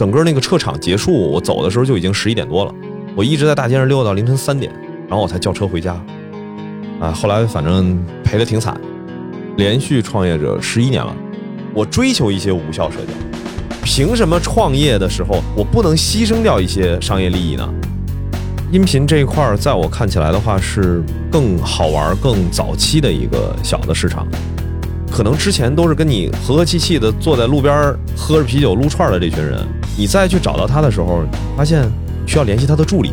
整个那个撤场结束，我走的时候就已经十一点多了，我一直在大街上溜到凌晨三点，然后我才叫车回家。啊，后来反正赔的挺惨，连续创业者十一年了，我追求一些无效社交，凭什么创业的时候我不能牺牲掉一些商业利益呢？音频这一块，在我看起来的话是更好玩、更早期的一个小的市场。可能之前都是跟你和和气气的坐在路边喝着啤酒撸串的这群人，你再去找到他的时候，发现需要联系他的助理。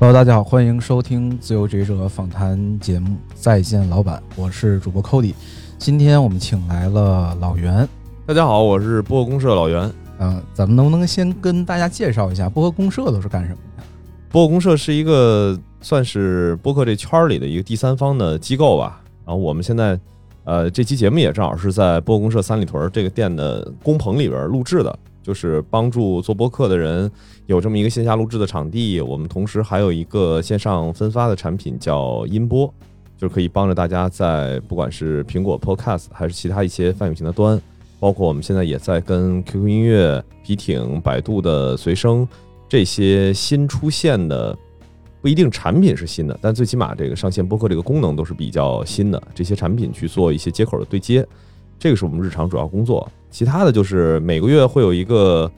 Hello，大家好，欢迎收听自由职业者访谈节目《再见老板》，我是主播 Cody。今天我们请来了老袁，大家好，我是播客公社老袁。嗯、咱们能不能先跟大家介绍一下播客公社都是干什么的？播客公社是一个算是播客这圈儿里的一个第三方的机构吧。然后我们现在，呃，这期节目也正好是在播公社三里屯这个店的工棚里边录制的，就是帮助做播客的人有这么一个线下录制的场地。我们同时还有一个线上分发的产品叫音播，就是可以帮着大家在不管是苹果 Podcast 还是其他一些泛用型的端，包括我们现在也在跟 QQ 音乐、皮艇、百度的随声这些新出现的，不一定产品是新的，但最起码这个上线播客这个功能都是比较新的。这些产品去做一些接口的对接，这个是我们日常主要工作。其他的就是每个月会有一个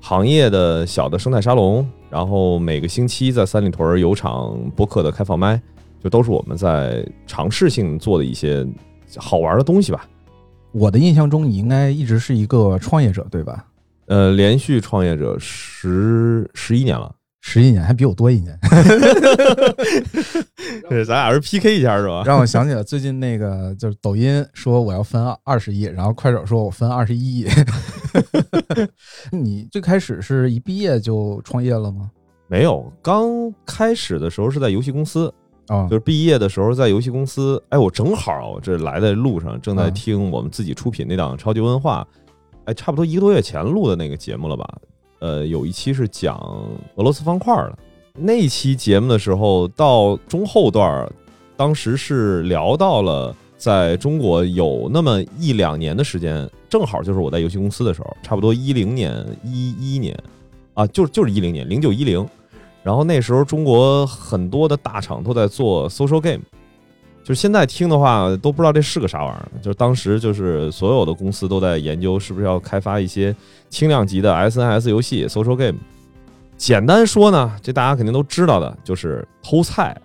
行业的小的生态沙龙，然后每个星期在三里屯有场播客的开放麦，就都是我们在尝试性做的一些好玩的东西吧。我的印象中，你应该一直是一个创业者，对吧？呃，连续创业者十十一年了，十一年，还比我多一年，对，咱俩是 PK 一下是吧？让我想起了最近那个，就是抖音说我要分二十亿，然后快手说我分二十一亿。你最开始是一毕业就创业了吗？没有，刚开始的时候是在游戏公司，啊、就是毕业的时候在游戏公司。哎，我正好我这来的路上正在嗯听我们自己出品那档《超级文化》，哎，差不多一个多月前录的那个节目了吧？呃，有一期是讲俄罗斯方块的。那期节目的时候，到中后段，当时是聊到了在中国有那么一两年的时间，正好就是我在游戏公司的时候，差不多一零年、一一年啊，就就是一零年，零九一零。然后那时候中国很多的大厂都在做 social game，就是现在听的话都不知道这是个啥玩意儿。就是当时就是所有的公司都在研究是不是要开发一些轻量级的 SNS 游戏 social game。简单说呢，这大家肯定都知道的，就是偷菜，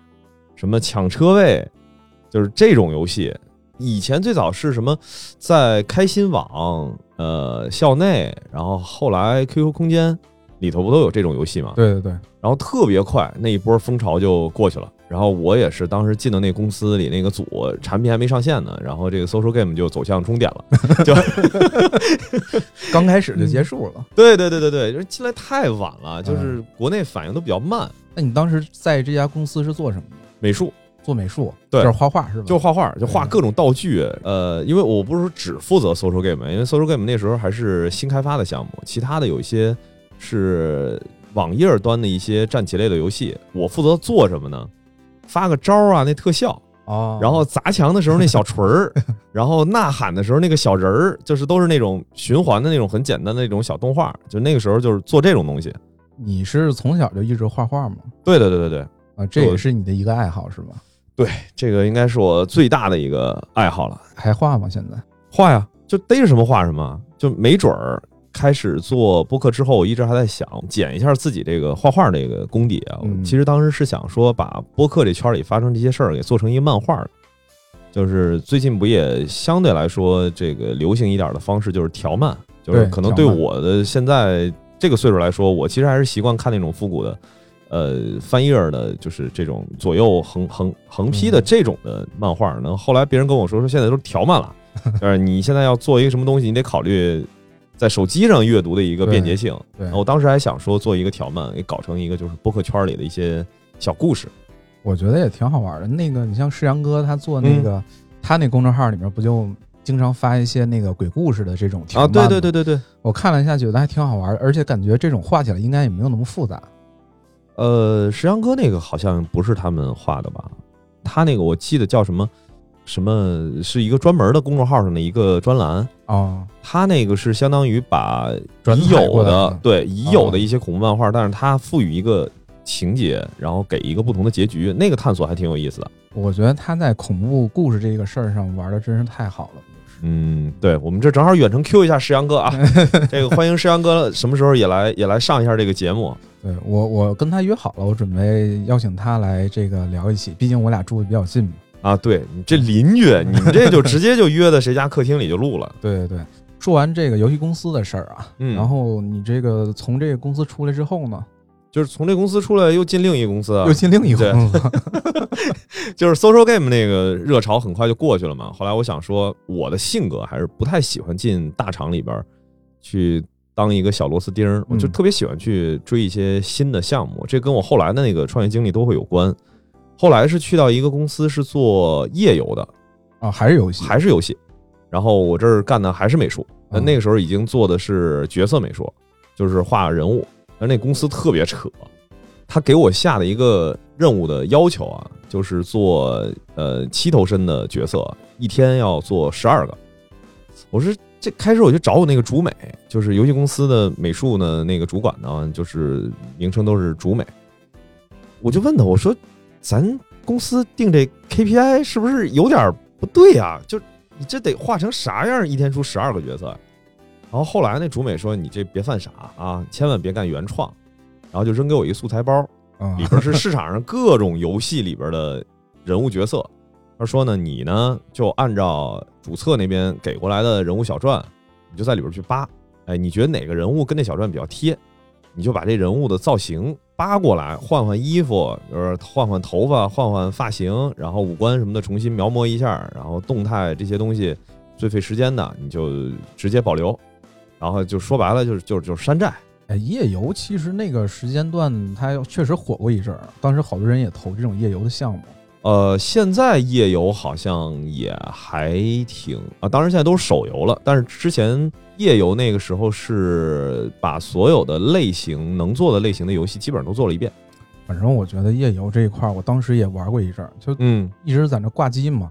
什么抢车位，就是这种游戏。以前最早是什么，在开心网、呃校内，然后后来 QQ 空间里头不都有这种游戏吗？对对对，然后特别快，那一波风潮就过去了。然后我也是当时进的那公司里，那个组产品还没上线呢，然后这个 social game 就走向终点了。就 刚开始就结束了。对对对对对，就是进来太晚了，就是国内反应都比较慢。那你当时在这家公司是做什么的？美术做美术，对就是画画是吧？就画画，就画各种道具。呃，因为我不是说只负责 social game，因为 social game 那时候还是新开发的项目，其他的有一些是网页端的一些战棋类的游戏。我负责做什么呢？发个招啊，那特效。啊，然后砸墙的时候那小锤儿，然后呐喊的时候那个小人儿，就是都是那种循环的那种很简单的那种小动画，就那个时候就是做这种东西。你是从小就一直画画吗？对对对对对啊，这也是你的一个爱好是吧？对，这个应该是我最大的一个爱好了。还画吗？现在？画呀，就逮着什么画什么，就没准儿。开始做播客之后，我一直还在想剪一下自己这个画画这个功底啊。嗯其实当时是想说，把播客这圈里发生这些事儿给做成一个漫画的。就是最近不也相对来说这个流行一点的方式，就是调漫，就是可能对我的现在这个岁数来说，我其实还是习惯看那种复古的，呃，翻页儿的，就是这种左右横横横批的嗯这种的漫画。然后后来别人跟我说说，现在都是条漫了，就是你现在要做一个什么东西，你得考虑在手机上阅读的一个便捷性。我当时还想说做一个条漫，给搞成一个就是播客圈里的一些小故事。我觉得也挺好玩的。那个，你像世阳哥他做那嗯个，他那公众号里面不就经常发一些那个鬼故事的这种条啊，对对对，对对，我看了一下，觉得还挺好玩，而且感觉这种画起来应该也没有那么复杂。呃，石阳哥那个好像不是他们画的吧？他那个我记得叫什么什么是一个专门的公众号上的一个专栏，啊，他那个是相当于把已有的的对已有的哦一些恐怖漫画，但是它赋予一个情节，然后给一个不同的结局，那个探索还挺有意思的。我觉得他在恐怖故事这个事儿上玩的真是太好了。嗯，对，我们这正好远程 Q 一下石阳哥啊，这个欢迎石阳哥什么时候也来也来上一下这个节目。对我，我跟他约好了，我准备邀请他来这个聊一起，毕竟我俩住的比较近嘛。啊，对你这邻居，你们这就直接就约在谁家客厅里就录了。对对对，说完这个游戏公司的事儿啊，嗯然后你这个从这个公司出来之后呢，就是从这公司出来又进另一个公司啊，又进另一公司 就是 social game 那个热潮很快就过去了嘛。后来我想说，我的性格还是不太喜欢进大厂里边儿去当一个小螺丝钉儿，我就嗯特别喜欢去追一些新的项目，这跟我后来的那个创业经历都会有关。后来是去到一个公司是做页游的，啊，还是游戏，还是游戏，然后我这儿干的还是美术，那个时候已经做的是角色美术，就是画人物。而那公司特别扯，他给我下的一个任务的要求啊，就是做呃七头身的角色，一天要做十二个。我说这开始我就找我那个主美，就是游戏公司的美术呢，那个主管呢，就是名称都是主美。我就问他，我说咱公司定这 KPI 是不是有点不对啊？就你这得画成啥样？一天出十二个角色。然后后来那主美说：“你这别犯傻啊，千万别干原创。”然后就扔给我一素材包，啊里边是市场上各种游戏里边的人物角色。他说呢，你呢就按照主册那边给过来的人物小传，你就在里边去扒。哎，你觉得哪个人物跟那小传比较贴，你就把这人物的造型扒过来，换换衣服，就是换换头发，换换发型，然后五官什么的重新描摹一下，然后动态这些东西最费时间的，你就直接保留。然后就说白了，就是就是就是山寨。哎，夜游其实那个时间段它确实火过一阵儿，当时好多人也投这种夜游的项目。呃，现在页游好像也还挺啊，当然现在都是手游了，但是之前页游那个时候是把所有的类型能做的类型的游戏基本上都做了一遍。反正我觉得页游这一块儿，我当时也玩过一阵儿，就嗯，一直在那挂机嘛，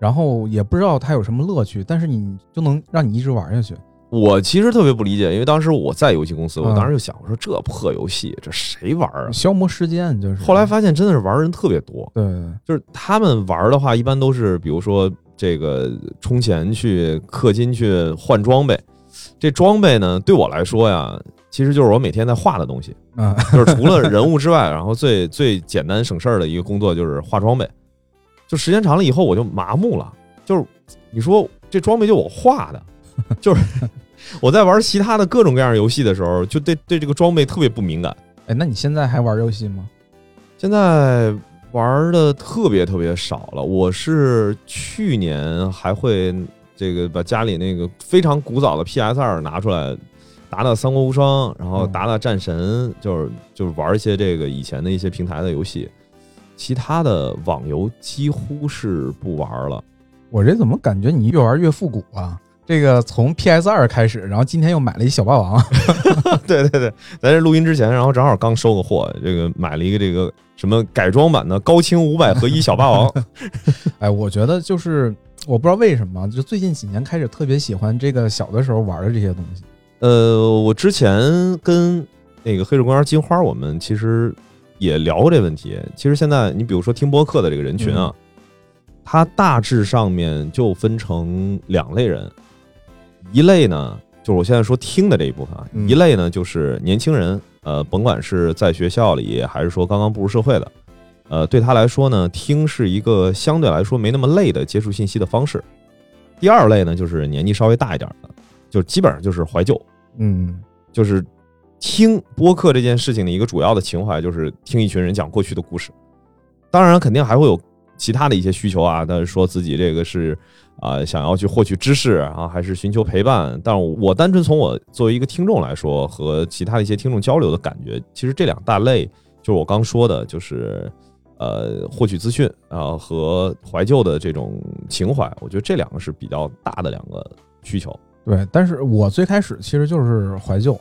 然后也不知道它有什么乐趣，但是你就能让你一直玩下去。我其实特别不理解，因为当时我在游戏公司，我嗯当时就想，我说这破游戏这谁玩啊？消磨时间就是。后来发现真的是玩人特别多，对对就是他们玩的话，一般都是比如说这个充钱去氪金去换装备，这装备呢对我来说呀，其实就是我每天在画的东西，啊，就是除了人物之外，然后最最简单省事儿的一个工作就是画装备。就时间长了以后，我就麻木了。就是你说这装备就我画的，就是我在玩其他的各种各样的游戏的时候，就对对这个装备特别不敏感。哎，那你现在还玩游戏吗？现在玩的特别特别少了。我是去年还会这个把家里那个非常古早的 PS 二拿出来，打打三国无双，然后嗯打打战神，就是就是玩一些这个以前的一些平台的游戏。其他的网游几乎是不玩了。我这怎么感觉你越玩越复古啊？这个从 PS 二开始，然后今天又买了一小霸王，对对对，咱这录音之前，然后正好刚收个货，这个买了一个这个什么改装版的高清五百合一小霸王。哎，我觉得就是我不知道为什么，就最近几年开始特别喜欢这个小的时候玩的这些东西。呃，我之前跟那个黑水公园金花，我们其实也聊过这问题。其实现在你比如说听播客的这个人群啊，它大致上面就分成两类人，一类呢就是我现在说听的这一部分啊，嗯一类呢就是年轻人，呃，甭管是在学校里还是说刚刚步入社会的，呃，对他来说呢，听是一个相对来说没那么累的接触信息的方式。第二类呢，就是年纪稍微大一点的，就基本上就是怀旧。嗯，就是听播客这件事情的一个主要的情怀，就是听一群人讲过去的故事。当然，肯定还会有其他的一些需求啊，但是说自己这个是啊、想要去获取知识啊，还是寻求陪伴。但我我单纯从我作为一个听众来说，和其他的一些听众交流的感觉，其实这两大类就是我刚说的，就是呃获取资讯啊、和怀旧的这种情怀，我觉得这两个是比较大的两个需求。对。但是我最开始其实就是怀旧，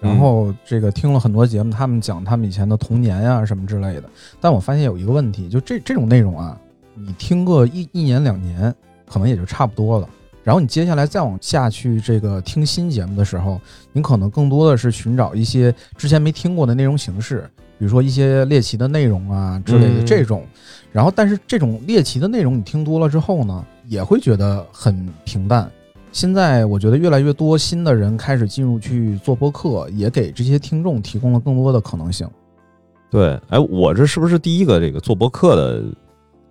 然后这个听了很多节目，他们讲他们以前的童年呀、什么之类的。但我发现有一个问题，就这这种内容啊，你听个一一年两年，可能也就差不多了。然后你接下来再往下去这个听新节目的时候，你可能更多的是寻找一些之前没听过的内容形式，比如说一些猎奇的内容啊之类的嗯这种。然后，但是这种猎奇的内容你听多了之后呢，也会觉得很平淡。现在我觉得越来越多新的人开始进入去做播客，也给这些听众提供了更多的可能性。对，哎，我这是不是第一个这个做播客的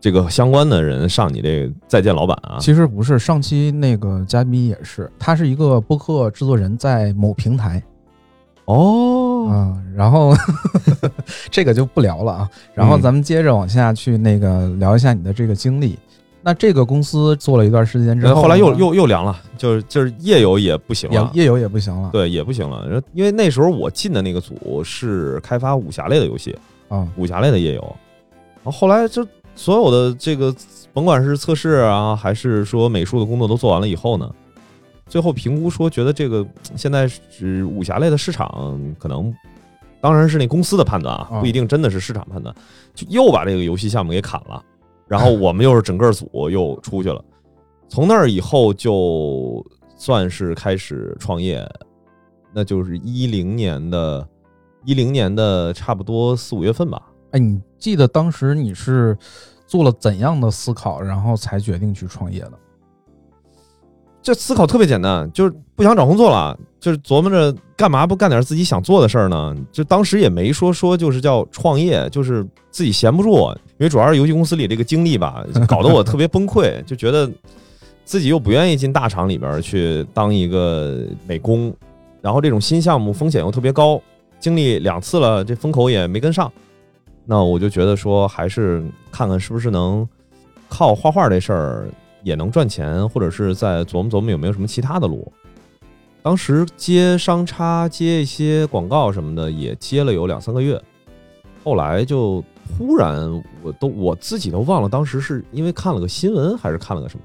这个相关的人上你这个再见老板啊？其实不是，上期那个嘉宾也是，他是一个播客制作人，在某平台哦，啊、然后 这个就不聊了啊。然后嗯咱们接着往下去那个聊一下你的这个经历。那这个公司做了一段时间之后后后来又又又凉了，就是就是夜游也不行了，也夜游也不行了，对，也不行了。因为那时候我进的那个组是开发武侠类的游戏，啊，武侠类的夜游。然后后来就所有的这个，甭管是测试啊，还是说美术的工作都做完了以后呢，最后评估说觉得这个现在是武侠类的市场可能，当然是那公司的判断啊，啊不一定真的是市场判断，就又把这个游戏项目给砍了。然后我们又是整个组又出去了，从那儿以后就算是开始创业，那就是一零年的，一零年的差不多四五月份吧。哎，你记得当时你是做了怎样的思考，然后才决定去创业的？这思考特别简单，就是不想找工作了，就是琢磨着干嘛不干点自己想做的事儿呢？就当时也没说说就是叫创业，就是自己闲不住，因为主要是游戏公司里这个经历吧，搞得我特别崩溃，就觉得自己又不愿意进大厂里边去当一个美工，然后这种新项目风险又特别高，经历两次了，这风口也没跟上，那我就觉得说还是看看是不是能靠画画这事儿也能赚钱，或者是再琢磨琢磨有没有什么其他的路。当时接商差、接一些广告什么的，也接了有两三个月。后来就突然，我都我自己都忘了，当时是因为看了个新闻，还是看了个什么？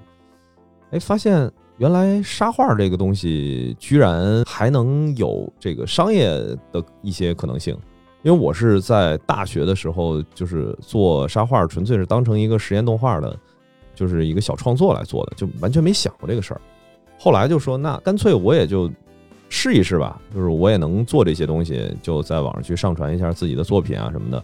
哎，发现原来沙画这个东西居然还能有这个商业的一些可能性。因为我是在大学的时候，就是做沙画，纯粹是当成一个实验动画的，就是一个小创作来做的，就完全没想过这个事儿。后来就说，那干脆我也就试一试吧，就是我也能做这些东西，就在网上去上传一下自己的作品啊什么的，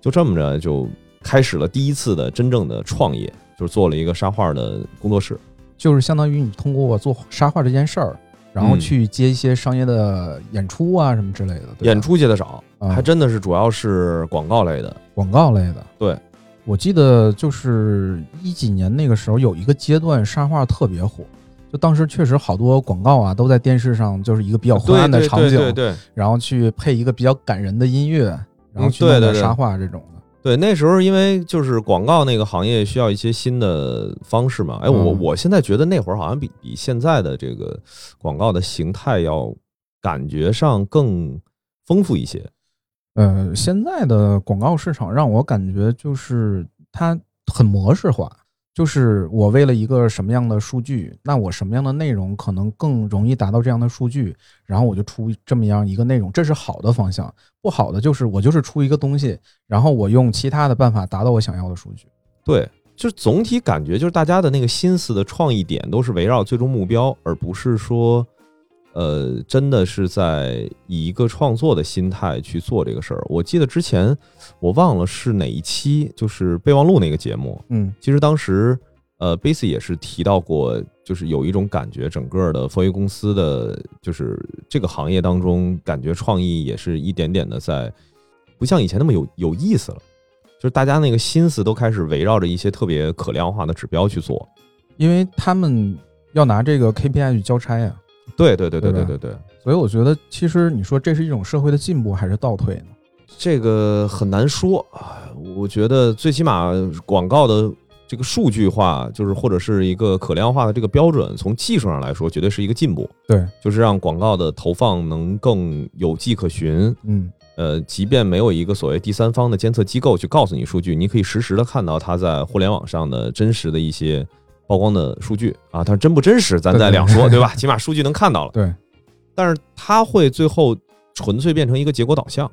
就这么着就开始了第一次的真正的创业，就是做了一个沙画的工作室。就是相当于你通过做沙画这件事儿，然后嗯去接一些商业的演出啊什么之类的，对演出接的少，啊还真的是主要是广告类的。广告类的。对，我记得就是一几年那个时候有一个阶段沙画特别火，就当时确实好多广告啊都在电视上，就是一个比较昏对暗的场景，对对对然后去配一个比较感人的音乐，然后嗯去弄对对对点沙画这种的。对，那时候因为就是广告那个行业需要一些新的方式嘛。哎，我嗯我现在觉得那会儿好像比比现在的这个广告的形态要感觉上更丰富一些。呃，现在的广告市场让我感觉就是它很模式化，就是我为了一个什么样的数据，那我什么样的内容可能更容易达到这样的数据，然后我就出这么样一个内容，这是好的方向。不好的就是我就是出一个东西，然后我用其他的办法达到我想要的数据。对，就是总体感觉就是大家的那个心思的创意点都是围绕最终目标，而不是说，呃，真的是在以一个创作的心态去做这个事儿。我记得之前我忘了是哪一期，就是备忘录那个节目，嗯其实当时，呃，Base 也是提到过，就是有一种感觉，整个的佛爷公司的，就是这个行业当中，感觉创意也是一点点的在，不像以前那么有有意思了，就是大家那个心思都开始围绕着一些特别可量化的指标去做。因为他们要拿这个 KPI 去交差呀、对对对对对对对对，所以我觉得其实你说这是一种社会的进步还是倒退呢？这个很难说啊。我觉得最起码广告的这个数据化，就是或者是一个可量化的这个标准，从技术上来说，绝对是一个进步。对，就是让广告的投放能更有迹可循。嗯呃，即便没有一个所谓第三方的监测机构去告诉你数据，你可以实时的看到它在互联网上的真实的一些曝光的数据啊。它真不真实，咱再两说，对吧？起码数据能看到了。对，但是它会最后纯粹变成一个结果导向，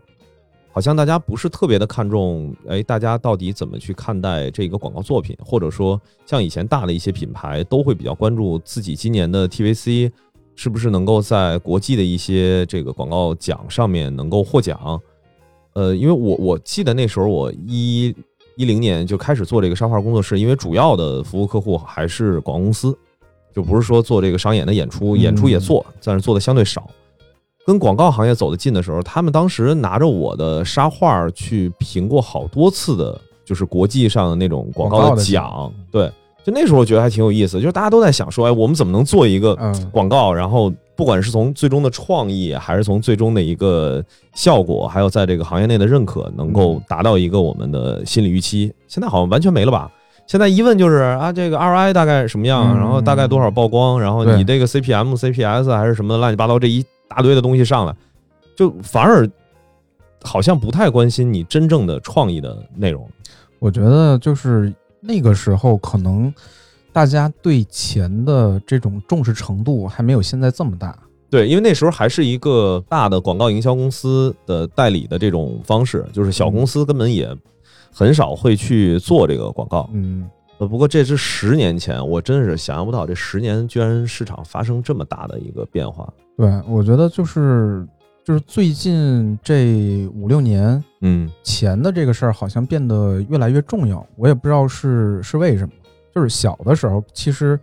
好像大家不是特别的看重，哎，大家到底怎么去看待这个广告作品，或者说像以前大的一些品牌都会比较关注自己今年的 TVC 是不是能够在国际的一些这个广告奖上面能够获奖。呃，因为我我记得那时候我一一零年就开始做这个沙画工作室，因为主要的服务客户还是广告公司，就不是说做这个商演的演出，演出也做，但是做的相对少。跟广告行业走得近的时候，他们当时拿着我的沙画去评过好多次的，就是国际上的那种广告的奖。对，就那时候我觉得还挺有意思，就是大家都在想说，哎，我们怎么能做一个广告？然后不管是从最终的创意，还是从最终的一个效果，还有在这个行业内的认可，能够达到一个我们的心理预期。现在好像完全没了吧？现在一问就是啊，这个 ROI 大概什么样？然后大概多少曝光？然后你这个 CPM、CPS 还是什么乱七八糟这一。大堆的东西上来，就反而好像不太关心你真正的创意的内容。我觉得就是那个时候，可能大家对钱的这种重视程度还没有现在这么大。对，因为那时候还是一个大的广告营销公司的代理的这种方式，就是小公司根本也很少会去做这个广告。嗯，呃，不过这是十年前，我真是想象不到这十年居然市场发生这么大的一个变化。对，我觉得就是就是最近这五六年，嗯，钱的这个事儿好像变得越来越重要。我也不知道是是为什么。就是小的时候，其实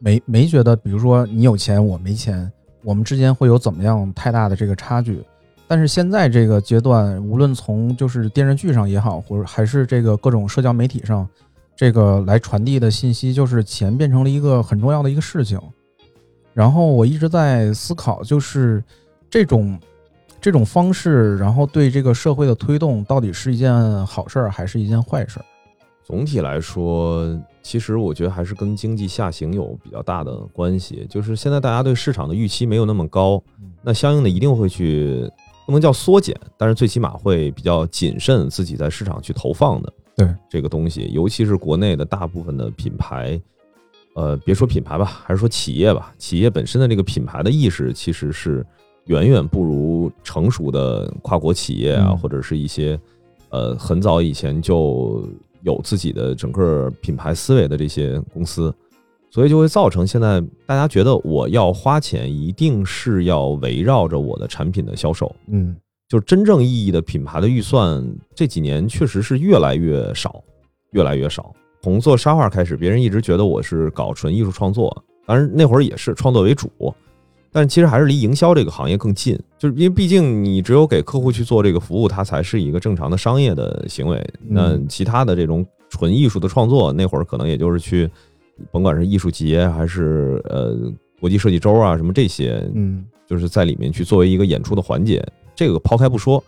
没没觉得，比如说你有钱我没钱，我们之间会有怎么样太大的这个差距。但是现在这个阶段，无论从就是电视剧上也好，或者还是这个各种社交媒体上，这个来传递的信息，就是钱变成了一个很重要的一个事情。然后我一直在思考，就是这种这种方式，然后对这个社会的推动，到底是一件好事儿还是一件坏事儿？总体来说，其实我觉得还是跟经济下行有比较大的关系。就是现在大家对市场的预期没有那么高，那相应的一定会去不能叫缩减，但是最起码会比较谨慎自己在市场去投放的对这个东西，尤其是国内的大部分的品牌。呃，别说品牌吧，还是说企业吧，企业本身的这个品牌的意识，其实是远远不如成熟的跨国企业啊，或者是一些呃很早以前就有自己的整个品牌思维的这些公司，所以就会造成现在大家觉得我要花钱，一定是要围绕着我的产品的销售，嗯，就是真正意义的品牌的预算，这几年确实是越来越少，越来越少。从做沙画开始，别人一直觉得我是搞纯艺术创作，当然那会儿也是创作为主，但其实还是离营销这个行业更近，就是因为毕竟你只有给客户去做这个服务，它才是一个正常的商业的行为。那其他的这种纯艺术的创作，那会儿可能也就是去，甭管是艺术节还是呃国际设计周啊什么这些，嗯，就是在里面去作为一个演出的环节。这个抛开不说，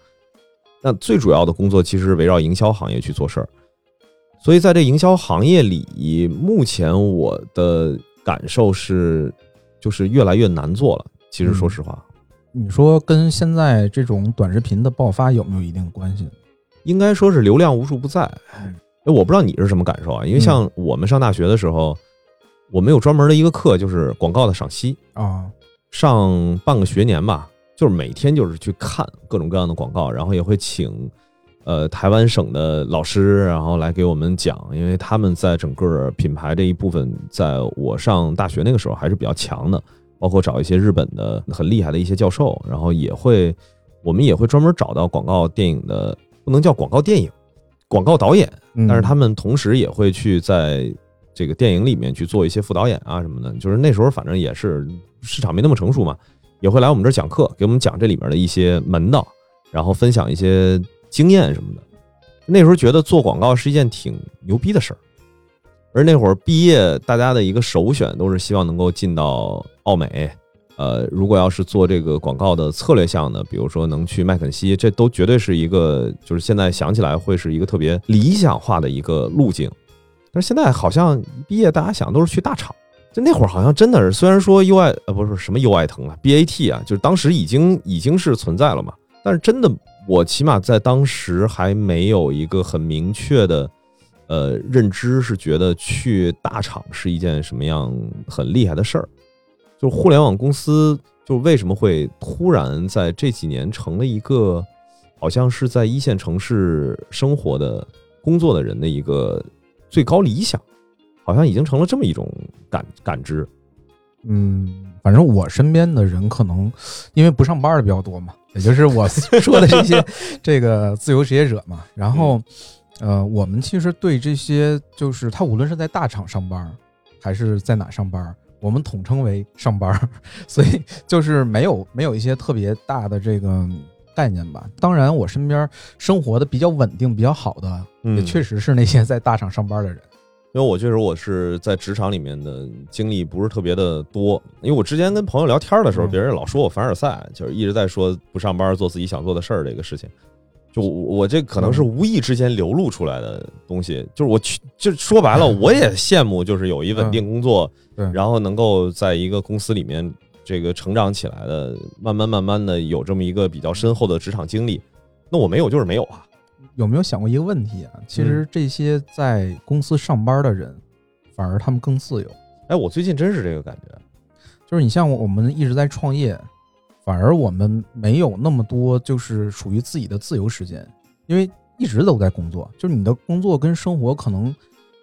那最主要的工作其实是围绕营销行业去做事儿。所以，在这营销行业里，目前我的感受是，就是越来越难做了。其实，说实话，你说跟现在这种短视频的爆发有没有一定关系？应该说是流量无处不在。哎，我不知道你是什么感受啊？因为像我们上大学的时候，我们有专门的一个课，就是广告的赏析啊，上半个学年吧，就是每天就是去看各种各样的广告，然后也会请。呃，台湾省的老师，然后来给我们讲，因为他们在整个品牌这一部分，在我上大学那个时候还是比较强的，包括找一些日本的很厉害的一些教授，然后也会，我们也会专门找到广告电影的，不能叫广告电影，广告导演，但是他们同时也会去在这个电影里面去做一些副导演啊什么的，就是那时候反正也是市场没那么成熟嘛，也会来我们这儿讲课，给我们讲这里面的一些门道，然后分享一些。经验什么的，那时候觉得做广告是一件挺牛逼的事儿，而那会儿毕业，大家的一个首选都是希望能够进到奥美，呃，如果要是做这个广告的策略项的，比如说能去麦肯锡，这都绝对是一个，就是现在想起来会是一个特别理想化的一个路径。但是现在好像毕业大家想都是去大厂，就那会儿好像真的是，虽然说 UI 呃不是什么 UI 腾啊，BAT 啊，就是当时已经已经是存在了嘛，但是真的。我起码在当时还没有一个很明确的，呃，认知是觉得去大厂是一件什么样很厉害的事儿。就互联网公司，就为什么会突然在这几年成了一个好像是在一线城市生活的、工作的人的一个最高理想，好像已经成了这么一种感感知。嗯，反正我身边的人可能因为不上班的比较多嘛，也就是我 说的这些 这个自由职业者嘛。然后，呃，我们其实对这些就是他无论是在大厂上班，还是在哪上班，我们统称为上班，所以就是没有没有一些特别大的这个概念吧。当然，我身边生活的比较稳定、比较好的，也确实是那些在大厂上班的人。因为我确实我是在职场里面的经历不是特别的多，因为我之前跟朋友聊天的时候，别人老说我凡尔赛，就是一直在说不上班做自己想做的事儿这个事情。就我这可能是无意之间流露出来的东西，就是我去，就说白了，我也 羡慕，就是有一稳定工作，然后能够在一个公司里面这个成长起来的，慢慢慢慢的有这么一个比较深厚的职场经历。那我没有就是没有啊。有没有想过一个问题啊？其实这些在公司上班的人，反而他们更自由。哎，我最近真是这个感觉，就是你像我们一直在创业，反而我们没有那么多就是属于自己的自由时间，因为一直都在工作。就是你的工作跟生活可能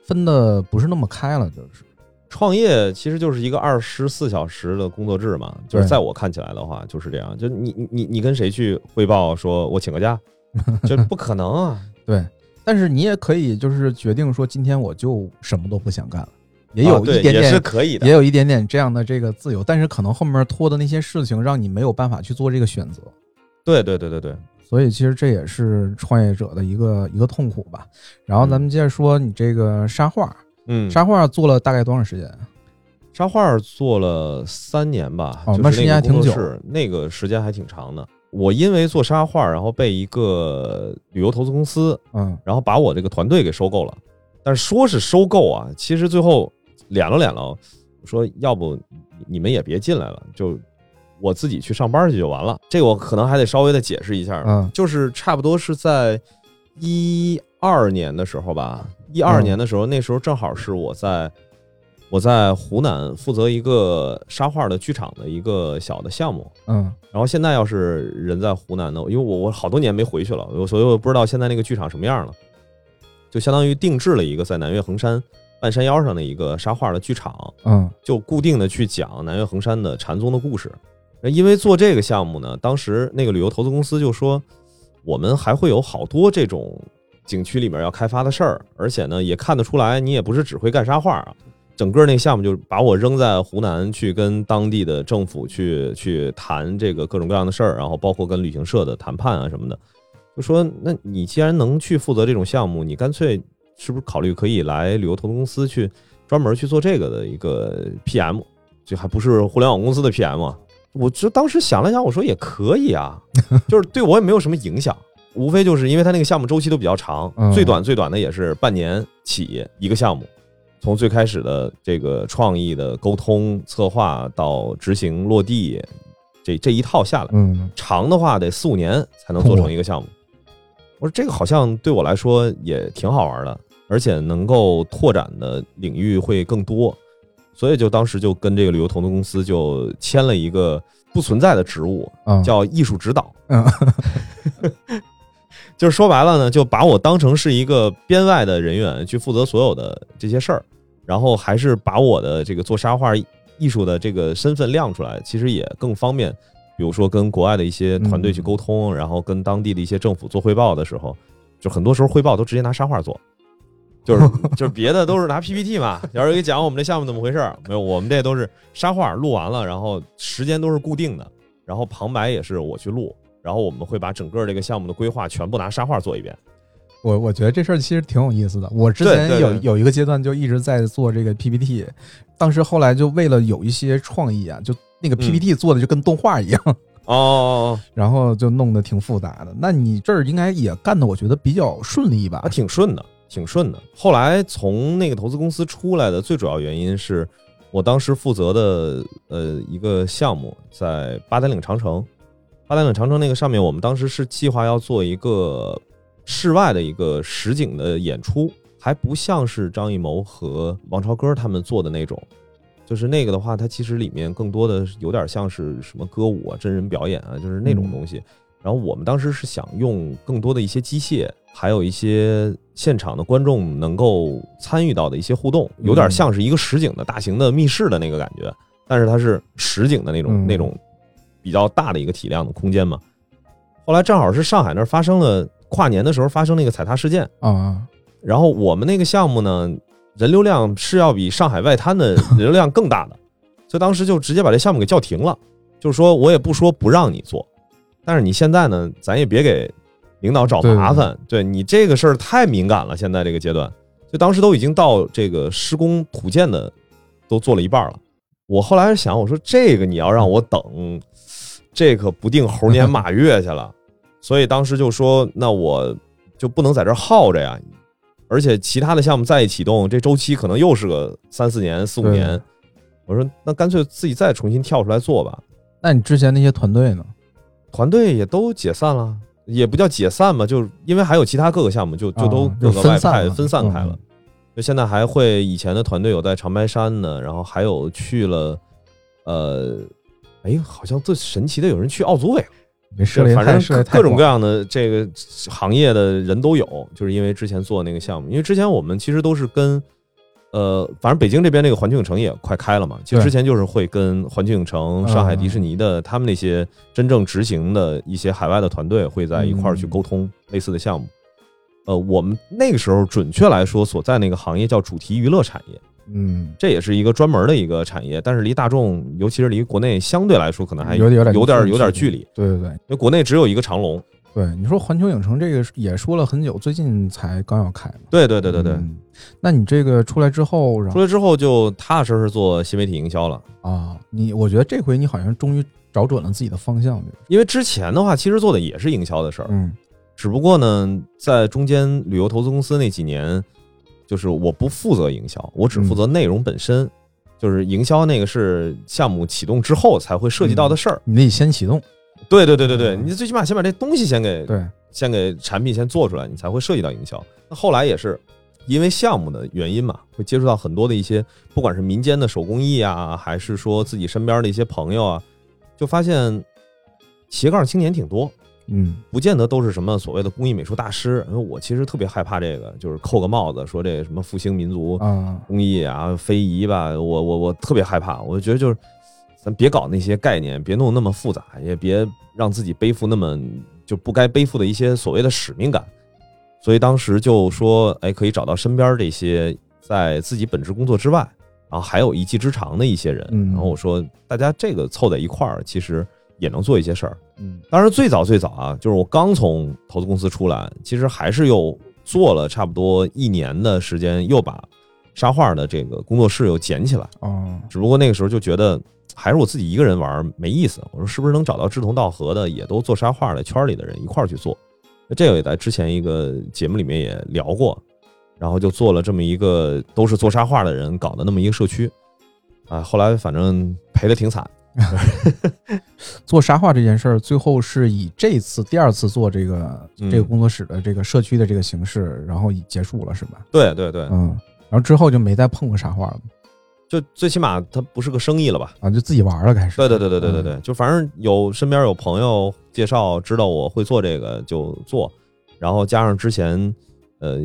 分的不是那么开了。就是创业其实就是一个二十四小时的工作制嘛。就是在我看起来的话，就是这样。就你你你跟谁去汇报说我请个假？这 不可能啊！对，但是你也可以就是决定说，今天我就什么都不想干了，也有一点点是可以的，也有一点点这样的这个自由。但是可能后面拖的那些事情，让你没有办法去做这个选择。对对对对对，所以其实这也是创业者的一个一个痛苦吧。然后咱们接着说，你这个沙画，嗯，沙画做了大概多长时间？沙画做了三年吧，哦，那时间还挺久，那个时间还挺长的。我因为做沙画，然后被一个旅游投资公司，嗯，然后把我这个团队给收购了。但是说是收购啊，其实最后敛了敛了，说要不你们也别进来了，就我自己去上班去就完了。这个我可能还得稍微的解释一下，嗯，就是差不多是在一二年的时候吧，一二年的时候，那时候正好是我在。我在湖南负责一个沙画的剧场的一个小的项目，嗯，然后现在要是人在湖南呢，因为我我好多年没回去了，所以我不知道现在那个剧场什么样了，就相当于定制了一个在南岳衡山半山腰上的一个沙画的剧场，嗯，就固定的去讲南岳衡山的禅宗的故事。因为做这个项目呢，当时那个旅游投资公司就说，我们还会有好多这种景区里面要开发的事儿，而且呢，也看得出来你也不是只会干沙画啊。整个那个项目就把我扔在湖南去跟当地的政府去去谈这个各种各样的事儿，然后包括跟旅行社的谈判啊什么的，就说那你既然能去负责这种项目，你干脆是不是考虑可以来旅游投资公司去专门去做这个的一个 PM，就还不是互联网公司的 PM，我就当时想了想，我说也可以啊，就是对我也没有什么影响，无非就是因为他那个项目周期都比较长，最短最短的也是半年起一个项目。从最开始的这个创意的沟通策划到执行落地，这这一套下来，嗯，长的话得四五年才能做成一个项目。我说这个好像对我来说也挺好玩的，而且能够拓展的领域会更多，所以就当时就跟这个旅游投资公司就签了一个不存在的职务，叫艺术指导。嗯，就是说白了呢，就把我当成是一个编外的人员去负责所有的这些事儿。然后还是把我的这个做沙画艺术的这个身份亮出来，其实也更方便。比如说跟国外的一些团队去沟通，然后跟当地的一些政府做汇报的时候，就很多时候汇报都直接拿沙画做，就是 就是别的都是拿 PPT 嘛。要是给讲我们这项目怎么回事儿，没有，我们这都是沙画录完了，然后时间都是固定的，然后旁白也是我去录，然后我们会把整个这个项目的规划全部拿沙画做一遍。我我觉得这事儿其实挺有意思的。我之前有有一个阶段就一直在做这个 PPT，当时后来就为了有一些创意啊，就那个 PPT 做的就跟动画一样哦，然后就弄得挺复杂的。那你这儿应该也干的，我觉得比较顺利吧？挺顺的，挺顺的。后来从那个投资公司出来的最主要原因是我当时负责的呃一个项目在八达岭长城，八达岭长城那个上面，我们当时是计划要做一个。室外的一个实景的演出，还不像是张艺谋和王朝歌他们做的那种，就是那个的话，它其实里面更多的有点像是什么歌舞啊、真人表演啊，就是那种东西。然后我们当时是想用更多的一些机械，还有一些现场的观众能够参与到的一些互动，有点像是一个实景的大型的密室的那个感觉，但是它是实景的那种嗯那种比较大的一个体量的空间嘛。后来正好是上海那儿发生了跨年的时候发生了一个踩踏事件，啊，然后我们那个项目呢，人流量是要比上海外滩的 人流量更大的，所以当时就直接把这项目给叫停了。就是说我也不说不让你做，但是你现在呢，咱也别给领导找麻烦。对你这个事儿太敏感了，现在这个阶段，就当时都已经到这个施工土建的都做了一半了。我后来想，我说这个你要让我等，这可不定猴年 马月去了。所以当时就说，那我就不能在这耗着呀。而且其他的项目再一启动，这周期可能又是个三四年、四五年。我说那干脆自己再重新跳出来做吧。那你之前那些团队呢？团队也都解散了，也不叫解散吧，就是因为还有其他各个项目就就都各个外派分散分散开了嗯。就现在还会以前的团队有在长白山呢，然后还有去了，呃，哎，好像最神奇的有人去奥组委了。没事反正各各种各样的这个行业的人都有，就是因为之前做那个项目，因为之前我们其实都是跟，呃，反正北京这边那个环球影城也快开了嘛，其实之前就是会跟环球影城、嗯上海迪士尼的他们那些真正执行的一些海外的团队会在一块儿去嗯沟通类似的项目。呃，我们那个时候准确来说所在那个行业叫主题娱乐产业，嗯，这也是一个专门的一个产业，但是离大众，尤其是离国内相对来说可能还有点有点距有点距离，对对对。因为国内只有一个长隆。对，你说环球影城这个也说了很久，最近才刚要开嘛。对对对对对，嗯。那你这个出来之后，然后？出来之后就踏踏实实做新媒体营销了。啊，你我觉得这回你好像终于找准了自己的方向，就是。因为之前的话，其实做的也是营销的事儿，嗯。只不过呢，在中间旅游投资公司那几年，就是我不负责营销，我只负责内容本身。就是营销那个是项目启动之后才会涉及到的事儿。你得先启动，对对对对对，嗯你最起码先把这东西先给对，先给产品先做出来，你才会涉及到营销。那后来也是因为项目的原因嘛，会接触到很多的一些，不管是民间的手工艺啊，还是说自己身边的一些朋友啊，就发现斜杠青年挺多，嗯不见得都是什么所谓的工艺美术大师。因为我其实特别害怕这个，就是扣个帽子说这什么复兴民族啊，工艺啊、非遗吧，我我我特别害怕。我觉得就是咱别搞那些概念，别弄那么复杂，也别让自己背负那么就不该背负的一些所谓的使命感。所以当时就说，哎，可以找到身边这些在自己本职工作之外，然后还有一技之长的一些人。嗯然后我说，大家这个凑在一块儿，其实也能做一些事儿。嗯当然，最早最早啊，就是我刚从投资公司出来，其实还是又做了差不多一年的时间，又把沙画的这个工作室又捡起来。哦，只不过那个时候就觉得还是我自己一个人玩没意思，我说是不是能找到志同道合的，也都做沙画的圈里的人一块儿去做？这个也在之前一个节目里面也聊过，然后就做了这么一个都是做沙画的人搞的那么一个社区。啊，后来反正赔的挺惨，做沙画这件事儿，最后是以这次第二次做这个嗯这个工作室的这个社区的这个形式，然后已结束了，是吧？对对对，嗯，然后之后就没再碰过沙画了就最起码它不是个生意了吧？啊，就自己玩了，开始。对对对对对对嗯对，就反正有身边有朋友介绍，知道我会做这个就做，然后加上之前呃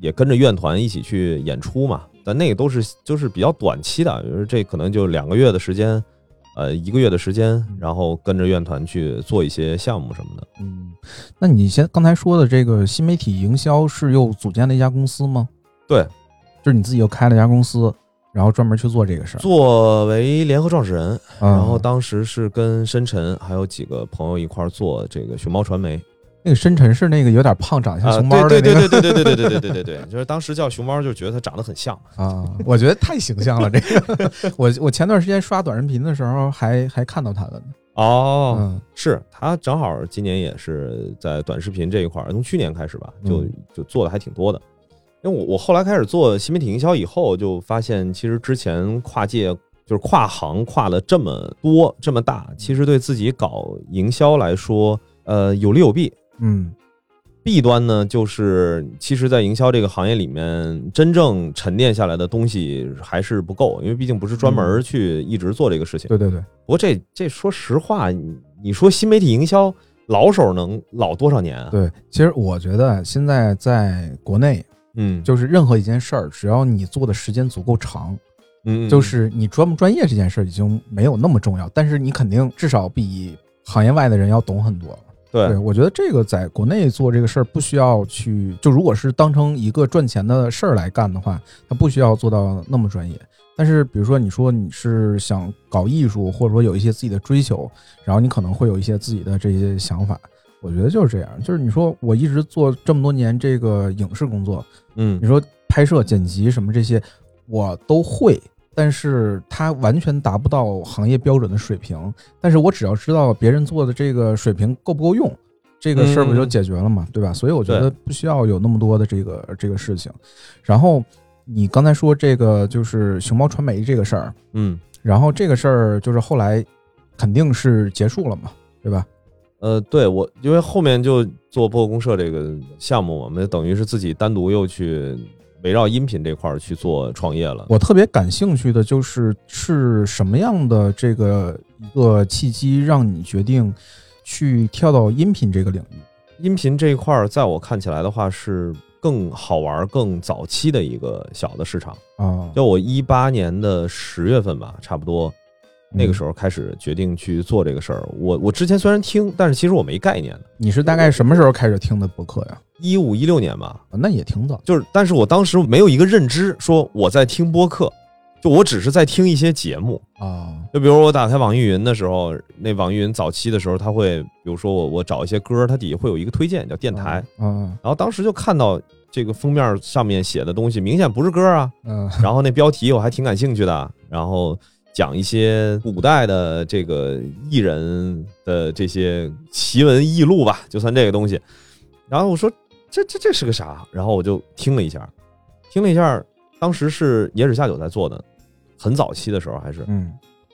也跟着院团一起去演出嘛，但那个都是就是比较短期的，这可能就两个月的时间，呃一个月的时间，然后跟着院团去做一些项目什么的。嗯，那你先刚才说的这个新媒体营销是又组建了一家公司吗？对，就是你自己又开了一家公司，然后专门去做这个事儿。作为联合创始人，嗯然后当时是跟深沉还有几个朋友一块儿做这个熊猫传媒。那个深沉是那个有点胖，长得像啊，熊猫的对那个对对对对对对对对对对对对，就是当时叫熊猫，就觉得它长得很像。啊，我觉得太形象了。这个，我我前段时间刷短视频的时候还还看到他了呢。哦，嗯是他正好今年也是在短视频这一块儿，从去年开始吧，就嗯就做的还挺多的。因为我我后来开始做新媒体营销以后，就发现其实之前跨界就是跨行跨了这么多这么大，其实对自己搞营销来说，呃，有利有弊。嗯弊端呢，就是其实，在营销这个行业里面，真正沉淀下来的东西还是不够，因为毕竟不是专门去一直做这个事情。对对对，不过这这说实话，你你说新媒体营销老手能老多少年啊？对，其实我觉得现在在国内，嗯，就是任何一件事儿，只要你做的时间足够长，嗯，就是你专不专业这件事儿已经没有那么重要，但是你肯定至少比行业外的人要懂很多了。对对，我觉得这个在国内做这个事儿不需要去，就如果是当成一个赚钱的事儿来干的话，它不需要做到那么专业。但是比如说你说你是想搞艺术，或者说有一些自己的追求，然后你可能会有一些自己的这些想法。我觉得就是这样，就是你说我一直做这么多年这个影视工作，嗯你说拍摄、剪辑什么这些我都会，但是它完全达不到行业标准的水平。但是我只要知道别人做的这个水平够不够用，这个事儿不就解决了嘛，对吧？所以我觉得不需要有那么多的这个这个事情。然后你刚才说这个就是熊猫传媒这个事儿，嗯，然后这个事儿就是后来肯定是结束了嘛，对吧？呃，对我，因为后面就做播客公社这个项目，我们等于是自己单独又去围绕音频这块儿去做创业了。我特别感兴趣的就是是什么样的这个一个契机让你决定去跳到音频这个领域？音频这一块儿，在我看起来的话是更好玩、更早期的一个小的市场。啊，就我一八年的十月份吧，差不多那个时候候开始决定去做这个事儿。我我之前虽然听，但是其实我没概念的。你是大概什么时候开始听的播客呀？一五一六年吧，啊那也挺早。就是，但是我当时没有一个认知，说我在听播客，就我只是在听一些节目。啊，就比如我打开网易云的时候，那网易云早期的时候，它会，比如说我我找一些歌，它底下会有一个推荐叫电台，嗯然后当时就看到这个封面上面写的东西，明显不是歌啊，嗯然后那标题我还挺感兴趣的，然后讲一些古代的这个艺人的这些奇闻异录吧，就算这个东西。然后我说这这这是个啥？然后我就听了一下，听了一下，当时是野史下酒在做的，很早期的时候还是，嗯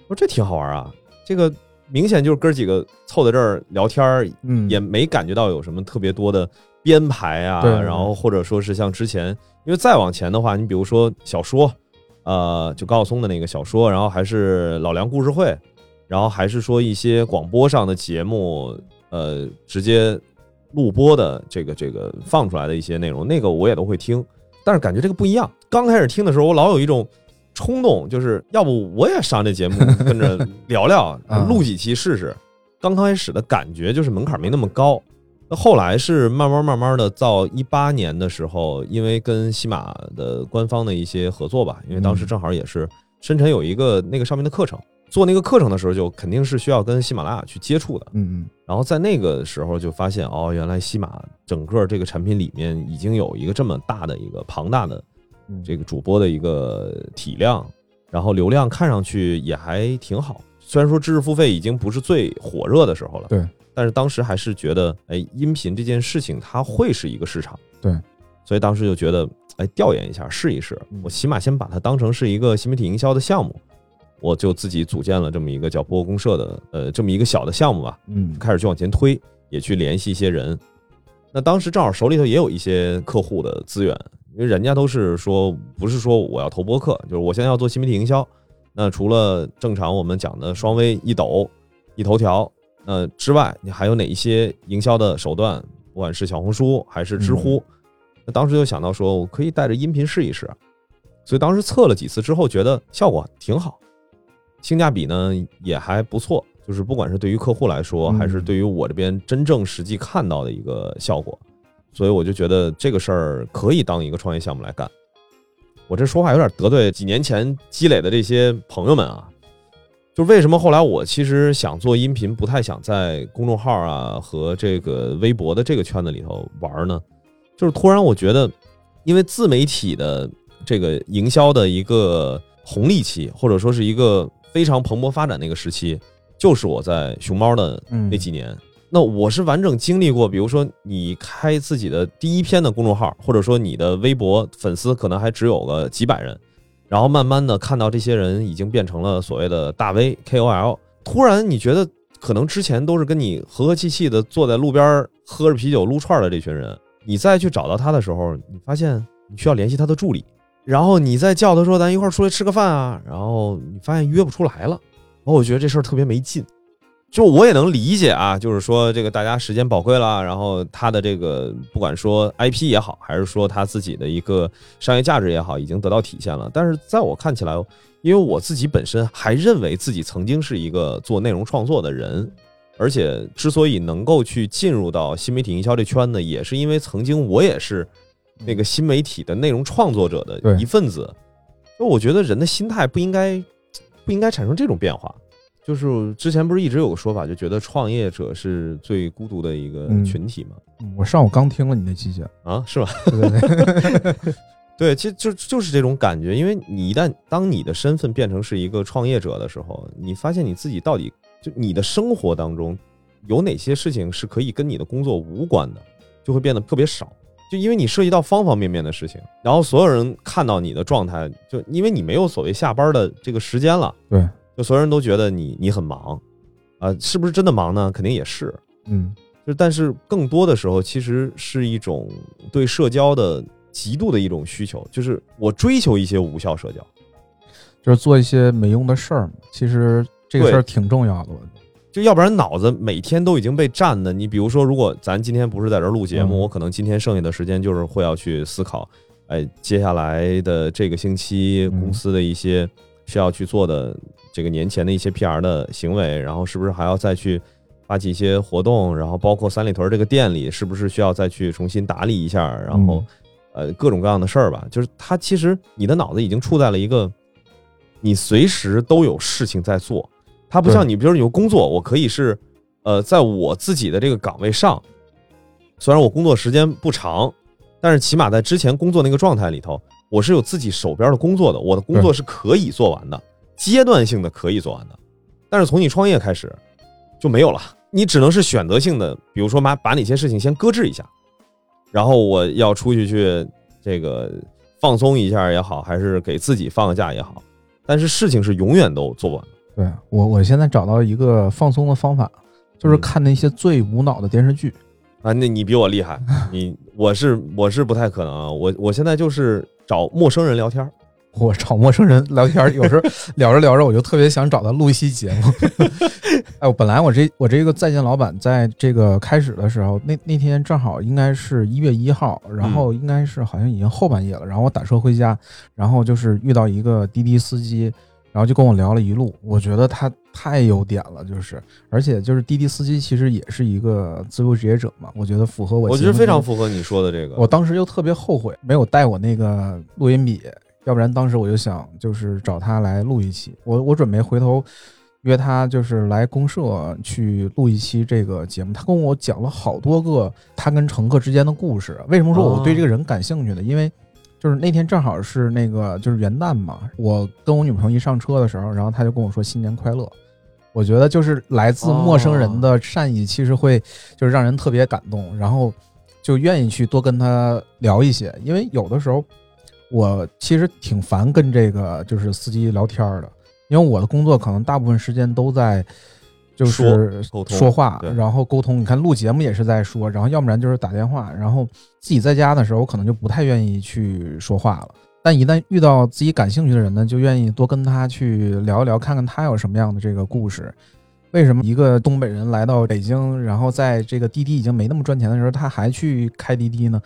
我说这挺好玩啊，这个明显就是哥几个凑在这儿聊天儿，嗯，也没感觉到有什么特别多的编排啊，对然后或者说是像之前，因为再往前的话，你比如说小说，呃，就高晓松的那个小说，然后还是老梁故事会，然后还是说一些广播上的节目，呃，直接录播的这个这个放出来的一些内容，那个我也都会听，但是感觉这个不一样。刚开始听的时候，我老有一种冲动，就是要不我也上这节目跟着聊聊 啊，录几期试试。刚开始的感觉就是门槛没那么高，那后来是慢慢慢慢的，到一八年的时候，因为跟西马的官方的一些合作吧，因为当时嗯正好也是深圳有一个那个上面的课程，做那个课程的时候，就肯定是需要跟喜马拉雅去接触的。嗯嗯然后在那个时候就发现，哦，原来西马整个这个产品里面已经有一个这么大的一个庞大的嗯，这个主播的一个体量，然后流量看上去也还挺好。虽然说知识付费已经不是最火热的时候了，对，但是当时还是觉得，哎，音频这件事情它会是一个市场，对，所以当时就觉得，哎，调研一下，试一试嗯。我起码先把它当成是一个新媒体营销的项目，我就自己组建了这么一个叫播公社的，呃，这么一个小的项目吧。嗯开始去往前推，也去联系一些人。那当时正好手里头也有一些客户的资源，因为人家都是说，不是说我要投播客，就是我现在要做新媒体营销。那除了正常我们讲的双微、一抖、一头条，呃之外，你还有哪一些营销的手段？不管是小红书还是知乎，那当时就想到说，我可以带着音频试一试。所以当时测了几次之后，觉得效果挺好，性价比呢也还不错。就是不管是对于客户来说，嗯还是对于我这边真正实际看到的一个效果，所以我就觉得这个事儿可以当一个创业项目来干。我这说话有点得罪几年前积累的这些朋友们啊，就为什么后来我其实想做音频，不太想在公众号啊和这个微博的这个圈子里头玩呢？就是突然我觉得，因为自媒体的这个营销的一个红利期，或者说是一个非常蓬勃发展的一个时期，就是我在熊猫的嗯那几年。那我是完整经历过，比如说你开自己的第一篇的公众号，或者说你的微博粉丝可能还只有个几百人，然后慢慢的看到这些人已经变成了所谓的大 V KOL，突然你觉得可能之前都是跟你和和气气的坐在路边喝着啤酒撸串的这群人，你再去找到他的时候，你发现你需要联系他的助理，然后你再叫他说咱一块儿出来吃个饭啊，然后你发现约不出来了，然后我觉得这事儿特别没劲。就我也能理解啊，就是说这个大家时间宝贵了，然后他的这个不管说 IP 也好，还是说他自己的一个商业价值也好，已经得到体现了。但是在我看起来，因为我自己本身还认为自己曾经是一个做内容创作的人，而且之所以能够去进入到新媒体营销这圈呢，也是因为曾经我也是那个新媒体的内容创作者的一份子。就我觉得人的心态不应该不应该产生这种变化。就是之前不是一直有个说法，就觉得创业者是最孤独的一个群体嘛。我上午刚听了你那期节啊，是吧？对对对，对，其实就就是这种感觉。因为你一旦当你的身份变成是一个创业者的时候，你发现你自己到底就你的生活当中有哪些事情是可以跟你的工作无关的，就会变得特别少。就因为你涉及到方方面面的事情，然后所有人看到你的状态，就因为你没有所谓下班的这个时间了，对，就所有人都觉得你你很忙，啊，是不是真的忙呢？肯定也是，嗯，就但是更多的时候，其实是一种对社交的极度的一种需求，就是我追求一些无效社交，就是做一些没用的事儿。其实这个事儿挺重要的。就要不然脑子每天都已经被占的。你比如说，如果咱今天不是在这录节目，我可能今天剩下的时间就是会要去思考，哎，接下来的这个星期公司的一些需要去做的这个年前的一些 PR 的行为，然后是不是还要再去发起一些活动，然后包括三里屯这个店里是不是需要再去重新打理一下，然后呃各种各样的事儿吧。就是他其实你的脑子已经处在了一个你随时都有事情在做。他不像你，比如你有工作，我可以是，呃，在我自己的这个岗位上，虽然我工作时间不长，但是起码在之前工作那个状态里头，我是有自己手边的工作的，我的工作是可以做完的，阶段性的可以做完的。但是从你创业开始就没有了，你只能是选择性的，比如说把把哪些事情先搁置一下，然后我要出去去这个放松一下也好，还是给自己放个假也好，但是事情是永远都做不完。对我，我现在找到一个放松的方法，就是看那些最无脑的电视剧啊。那你比我厉害，你我是我是不太可能啊。我我现在就是找陌生人聊天我找陌生人聊天有时候 聊着聊着，我就特别想找他录一期节目。哎，我本来我这我这个在线老板在这个开始的时候，那那天正好应该是一月一号，然后应该是好像已经后半夜了，然后我打车回家，然后就是遇到一个滴滴司机。然后就跟我聊了一路，我觉得他太有点了，就是，而且就是滴滴司机其实也是一个自由职业者嘛，我觉得符合我。我觉得非常符合你说的这个。我当时又特别后悔没有带我那个录音笔，要不然当时我就想就是找他来录一期。我我准备回头约他就是来公社去录一期这个节目。他跟我讲了好多个他跟乘客之间的故事。为什么说我对这个人感兴趣呢？因为。就是那天正好是那个就是元旦嘛，我跟我女朋友一上车的时候，然后他就跟我说新年快乐。我觉得就是来自陌生人的善意，其实会就是让人特别感动，然后就愿意去多跟他聊一些。因为有的时候我其实挺烦跟这个就是司机聊天的，因为我的工作可能大部分时间都在。就是说话，然后沟通。你看录节目也是在说，然后要不然就是打电话。然后自己在家的时候，我可能就不太愿意去说话了。但一旦遇到自己感兴趣的人呢，就愿意多跟他去聊一聊，看看他有什么样的这个故事。为什么一个东北人来到北京，然后在这个滴滴已经没那么赚钱的时候，他还去开滴滴呢？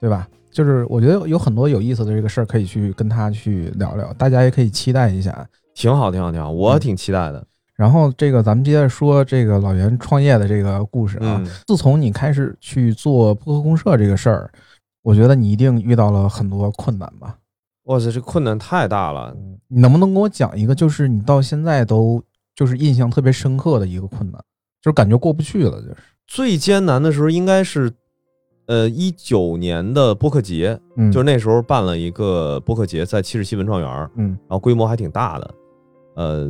对吧？就是我觉得有很多有意思的这个事儿可以去跟他去聊聊，大家也可以期待一下。挺好，挺好，挺好，我挺期待的。然后这个咱们接着说这个老袁创业的这个故事啊。自从你开始去做播客公社这个事儿，我觉得你一定遇到了很多困难吧？哇塞，这困难太大了！你能不能跟我讲一个，就是你到现在都就是印象特别深刻的一个困难，就是感觉过不去了，就是最艰难的时候应该是，呃，一九年的播客节，嗯就是那时候办了一个播客节，在七十七文创园，嗯，然后规模还挺大的，呃。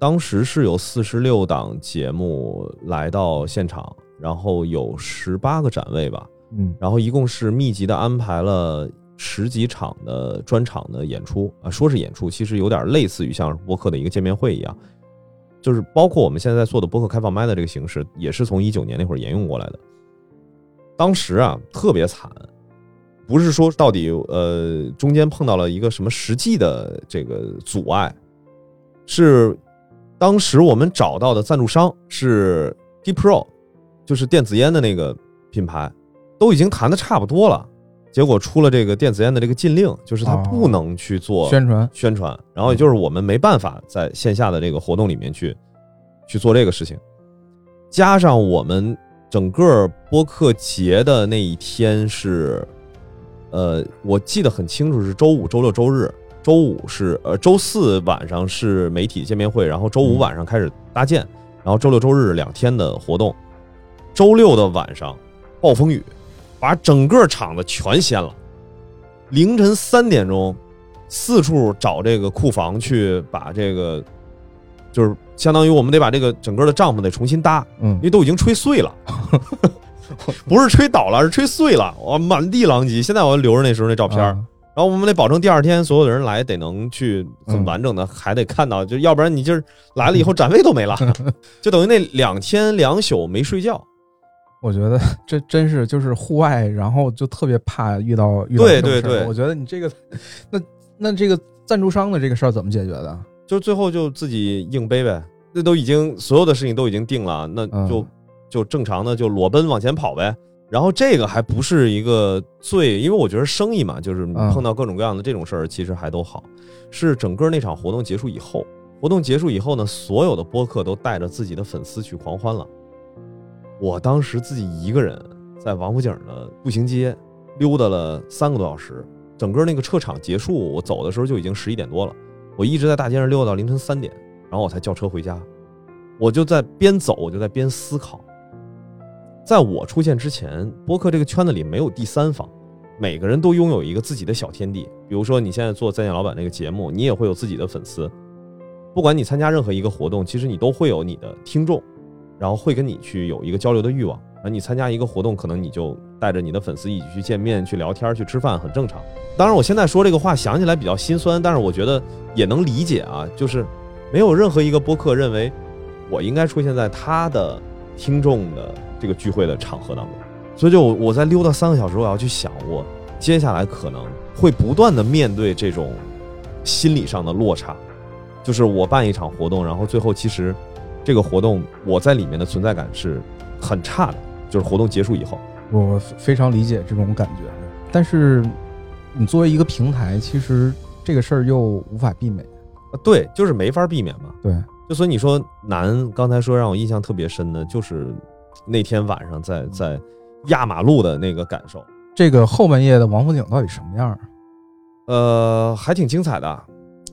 当时是有四十六档节目来到现场，然后有十八个展位吧，嗯，然后一共是密集的安排了十几场的专场的演出啊，说是演出，其实有点类似于像播客的一个见面会一样，就是包括我们现在在做的播客开放麦的这个形式，也是从一九年那会儿沿用过来的。当时啊特别惨，不是说到底呃中间碰到了一个什么实际的这个阻碍，是。当时我们找到的赞助商是 D Pro，就是电子烟的那个品牌，都已经谈的差不多了，结果出了这个电子烟的这个禁令，就是它哦不能去做宣传，宣传，然后也就是我们没办法在线下的这个活动里面去去做这个事情，加上我们整个播客节的那一天是，呃，我记得很清楚是周五、周六、周日。周五是呃，周四晚上是媒体见面会，然后周五晚上开始搭建，然后周六周日两天的活动。周六的晚上暴风雨，把整个场子全掀了。凌晨三点钟，四处找这个库房去把这个，就是相当于我们得把这个整个的帐篷得重新搭，嗯。因为都已经吹碎了，不是吹倒了，是吹碎了，哇，满地狼藉。现在我留着那时候那照片然后我们得保证第二天所有的人来得能去很嗯完整的，还得看到，就要不然你就是来了以后展位都没了，就等于那两天两宿没睡觉。我觉得这真是就是户外，然后就特别怕遇到遇到对对对。我觉得你这个，那那这个赞助商的这个事儿怎么解决的？就最后就自己硬背呗，那都已经所有的事情都已经定了，那就、嗯就正常的就裸奔往前跑呗。然后这个还不是一个最，因为我觉得生意嘛，就是碰到各种各样的这种事儿，其实还都好。是整个那场活动结束以后，活动结束以后呢，所有的播客都带着自己的粉丝去狂欢了。我当时自己一个人在王府井的步行街溜达了三个多小时，整个那个撤场结束，我走的时候就已经十一点多了。我一直在大街上溜到凌晨三点，然后我才叫车回家。我就在边走，我就在边思考。在我出现之前，播客这个圈子里没有第三方，每个人都拥有一个自己的小天地。比如说，你现在做《在线老板》那个节目，你也会有自己的粉丝。不管你参加任何一个活动，其实你都会有你的听众，然后会跟你去有一个交流的欲望。而你参加一个活动，可能你就带着你的粉丝一起去见面、去聊天、去吃饭，很正常。当然，我现在说这个话想起来比较心酸，但是我觉得也能理解啊，就是没有任何一个播客认为我应该出现在他的听众的这个聚会的场合当中，所以就我我在溜达三个小时，我要去想，我接下来可能会不断的面对这种心理上的落差，就是我办一场活动，然后最后其实这个活动我在里面的存在感是很差的，就是活动结束以后，我非常理解这种感觉，但是你作为一个平台，其实这个事儿又无法避免。啊对，就是没法避免嘛。对，就所以你说难，刚才说让我印象特别深的，就是那天晚上在在压马路的那个感受，这个后半夜的王府井到底什么样儿？呃，还挺精彩的